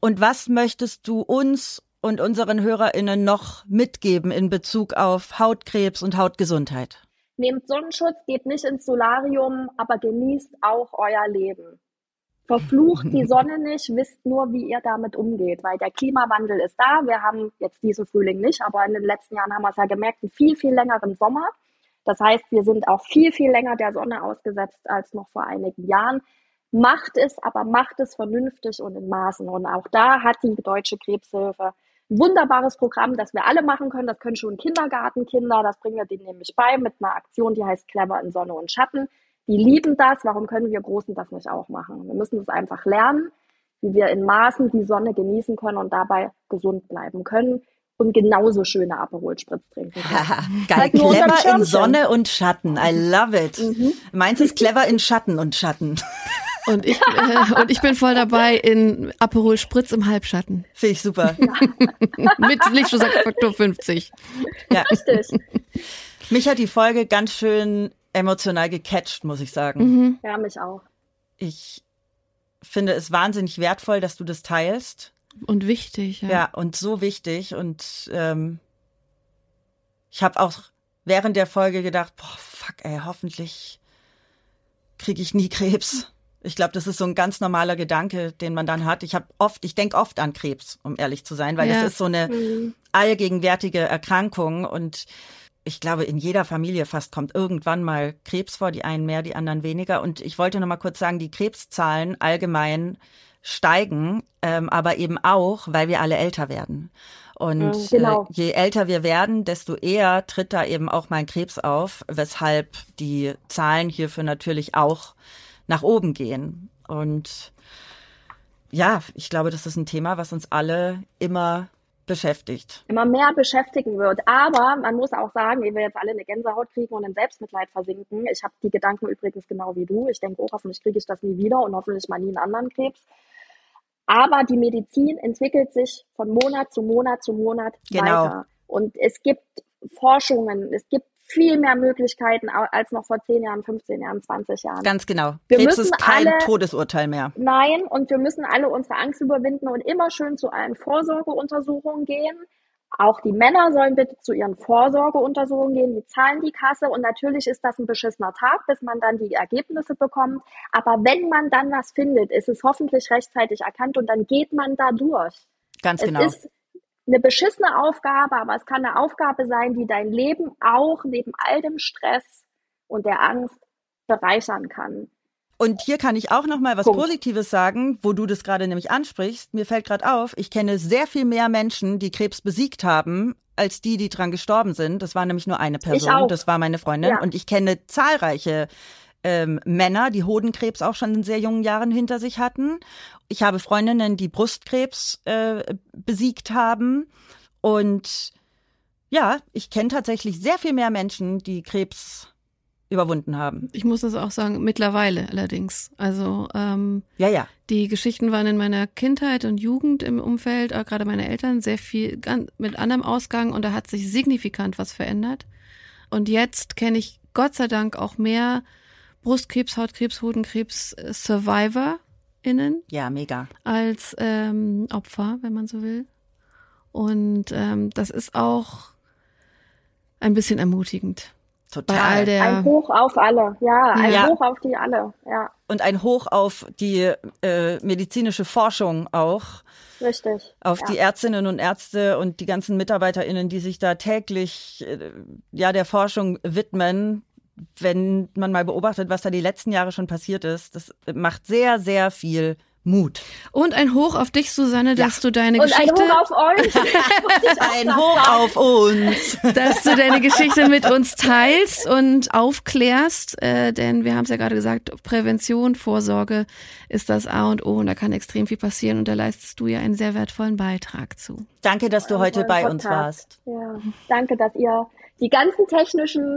Und was möchtest du uns und unseren HörerInnen noch mitgeben in Bezug auf Hautkrebs und Hautgesundheit? Nehmt Sonnenschutz, geht nicht ins Solarium, aber genießt auch euer Leben. Verflucht die Sonne nicht, wisst nur, wie ihr damit umgeht, weil der Klimawandel ist da. Wir haben jetzt diesen Frühling nicht, aber in den letzten Jahren haben wir es ja gemerkt, einen viel, viel längeren Sommer. Das heißt, wir sind auch viel, viel länger der Sonne ausgesetzt als noch vor einigen Jahren. Macht es, aber macht es vernünftig und in Maßen. Und auch da hat die Deutsche Krebshilfe ein wunderbares Programm, das wir alle machen können. Das können schon Kindergartenkinder, das bringen wir denen nämlich bei mit einer Aktion, die heißt Clever in Sonne und Schatten. Die lieben das. Warum können wir Großen das nicht auch machen? Wir müssen es einfach lernen, wie wir in Maßen die Sonne genießen können und dabei gesund bleiben können und genauso schöne Aperol Spritz trinken können. Geil, halt clever in Sonne und Schatten. I love it. Mhm. Meins ist clever in Schatten und Schatten. Und ich, äh, und ich bin voll dabei in Aperol Spritz im Halbschatten. Finde ich super. Ja. Mit Lichtschutzfaktor 50. Ja. Richtig. Mich hat die Folge ganz schön emotional gecatcht, muss ich sagen. Mhm. Ja, mich auch. Ich finde es wahnsinnig wertvoll, dass du das teilst. Und wichtig, ja. Ja, und so wichtig. Und ähm, ich habe auch während der Folge gedacht, boah, fuck, ey, hoffentlich kriege ich nie Krebs. Ich glaube, das ist so ein ganz normaler Gedanke, den man dann hat. Ich habe oft, ich denke oft an Krebs, um ehrlich zu sein, weil es ist so eine mhm. allgegenwärtige Erkrankung und ich glaube, in jeder Familie fast kommt irgendwann mal Krebs vor, die einen mehr, die anderen weniger. Und ich wollte noch mal kurz sagen, die Krebszahlen allgemein steigen, ähm, aber eben auch, weil wir alle älter werden. Und mhm, genau. äh, je älter wir werden, desto eher tritt da eben auch mein Krebs auf, weshalb die Zahlen hierfür natürlich auch nach oben gehen. Und ja, ich glaube, das ist ein Thema, was uns alle immer beschäftigt. Immer mehr beschäftigen wird. Aber man muss auch sagen, ehe wir jetzt alle eine Gänsehaut kriegen und in Selbstmitleid versinken. Ich habe die Gedanken übrigens genau wie du. Ich denke, oh, hoffentlich kriege ich das nie wieder und hoffentlich mal nie einen anderen Krebs. Aber die Medizin entwickelt sich von Monat zu Monat zu Monat Genau. weiter. Und es gibt Forschungen, es gibt viel mehr Möglichkeiten als noch vor 10 Jahren, 15 Jahren, 20 Jahren. Ganz genau. Wir Krebs müssen ist kein alle- Todesurteil mehr. Nein, und wir müssen alle unsere Angst überwinden und immer schön zu allen Vorsorgeuntersuchungen gehen. Auch die Männer sollen bitte zu ihren Vorsorgeuntersuchungen gehen. Die zahlen die Kasse und natürlich ist das ein beschissener Tag, bis man dann die Ergebnisse bekommt. Aber wenn man dann was findet, ist es hoffentlich rechtzeitig erkannt und dann geht man da durch. Ganz Es genau. ist eine beschissene Aufgabe, aber es kann eine Aufgabe sein, die dein Leben auch neben all dem Stress und der Angst bereichern kann. Und hier kann ich auch noch mal was Punkt. Positives sagen, wo du das gerade nämlich ansprichst. Mir fällt gerade auf, ich kenne sehr viel mehr Menschen, die Krebs besiegt haben, als die, die dran gestorben sind. Das war nämlich nur eine Person. Das war meine Freundin. Ja. Und ich kenne zahlreiche ähm, Männer, die Hodenkrebs auch schon in sehr jungen Jahren hinter sich hatten. Ich habe Freundinnen, die Brustkrebs äh, besiegt haben. Und ja, ich kenne tatsächlich sehr viel mehr Menschen, die Krebs überwunden haben. Ich muss das auch sagen, mittlerweile allerdings. Also ähm, Ja, ja. die Geschichten waren in meiner Kindheit und Jugend im Umfeld, äh, gerade meine Eltern, sehr viel mit anderem Ausgang und da hat sich signifikant was verändert. Und jetzt kenne ich Gott sei Dank auch mehr Brustkrebs, Hautkrebs, Hodenkrebs, äh, SurvivorInnen Ja, mega. als ähm, Opfer, wenn man so will. Und ähm, das ist auch ein bisschen ermutigend. Total. Bei all der Ein Hoch auf alle, ja, ein Ja. Hoch auf die alle, ja, und ein Hoch auf die äh, medizinische Forschung auch, richtig. auf ja. die Ärztinnen und Ärzte und die ganzen MitarbeiterInnen, die sich da täglich äh, ja der Forschung widmen. Wenn man mal beobachtet, was da die letzten Jahre schon passiert ist, das macht sehr, sehr viel Mut. und ein Hoch auf dich, Susanne, dass du deine Und ein Geschichte Hoch auf euch. Ein Hoch auf uns. dass du deine Geschichte mit uns teilst und aufklärst, äh, denn wir haben es ja gerade gesagt, Prävention, Vorsorge ist das A und O und da kann extrem viel passieren und da leistest du ja einen sehr wertvollen Beitrag zu. Danke, dass du heute bei uns Podcast. warst. Ja, danke, dass ihr die ganzen technischen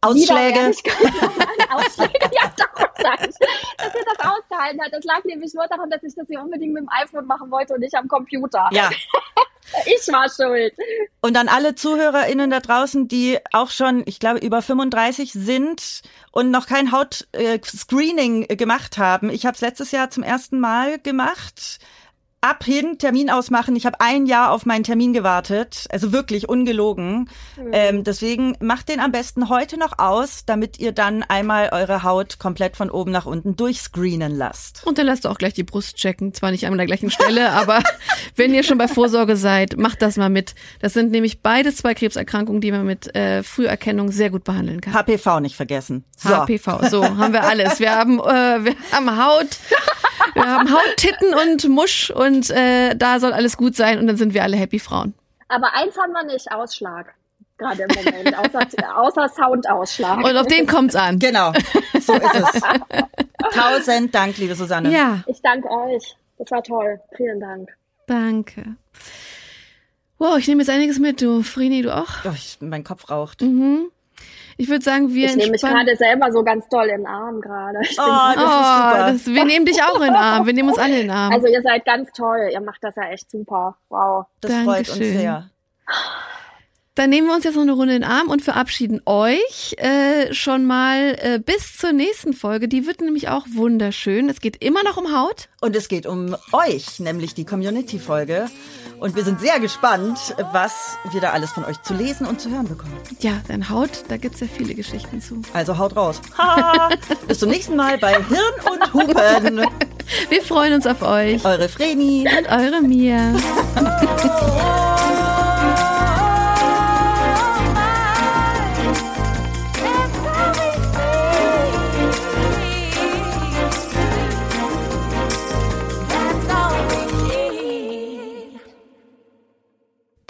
Ausschläge. Ausschläge, ja, darum sag ich, dass ihr das ausgehalten habt. Das lag nämlich nur daran, dass ich das hier unbedingt mit dem iPhone machen wollte und nicht am Computer. Ja. Ich war schuld. Und an alle ZuhörerInnen da draußen, die auch schon, ich glaube, über 35 sind und noch kein Hautscreening gemacht haben. Ich habe es letztes Jahr zum ersten Mal gemacht. Ab hin, Termin ausmachen. Ich habe ein Jahr auf meinen Termin gewartet. Also wirklich ungelogen. Ähm, deswegen macht den am besten heute noch aus, damit ihr dann einmal eure Haut komplett von oben nach unten durchscreenen lasst. Und dann lasst du auch gleich die Brust checken, zwar nicht an der gleichen Stelle, aber wenn ihr schon bei Vorsorge seid, macht das mal mit. Das sind nämlich beide zwei Krebserkrankungen, die man mit äh, Früherkennung sehr gut behandeln kann. HPV nicht vergessen. So. HPV, so haben wir alles. Wir haben, äh, wir haben Haut, wir haben Haut, Titten und Musch und äh, da soll alles gut sein und dann sind wir alle happy Frauen. Aber eins haben wir nicht, Ausschlag. Gerade im Moment, außer, außer Soundausschlag. Und auf den kommt's an. Genau, so ist es. Tausend Dank, liebe Susanne. Ja, Ich danke euch. Das war toll. Vielen Dank. danke. Wow, ich nehme jetzt einiges mit, du. Frini, du auch? Oh, ich, mein Kopf raucht. Mhm. Ich würde sagen, wir Ich nehme mich gerade selber so ganz doll in den Arm gerade. Oh, das ist super. Oh, das, wir nehmen dich auch in den Arm. Wir nehmen uns alle in den Arm. Also ihr seid ganz toll. Ihr macht das ja echt super. Wow. Das freut uns Dankeschön. sehr. Dann nehmen wir uns jetzt noch eine Runde in den Arm und verabschieden euch äh, schon mal äh, bis zur nächsten Folge. Die wird nämlich auch wunderschön. Es geht immer noch um Haut. Und es geht um euch, nämlich die Community-Folge. Und wir sind sehr gespannt, was wir da alles von euch zu lesen und zu hören bekommen. Ja, denn Haut, da gibt's ja viele Geschichten zu. Also haut raus. Ha! Bis zum nächsten Mal bei Hirn und Hupen. Wir freuen uns auf euch. Eure Vreni. Und eure Mia.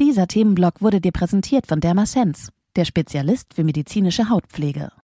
Dieser Themenblock wurde dir präsentiert von Dermasense, der Spezialist für medizinische Hautpflege.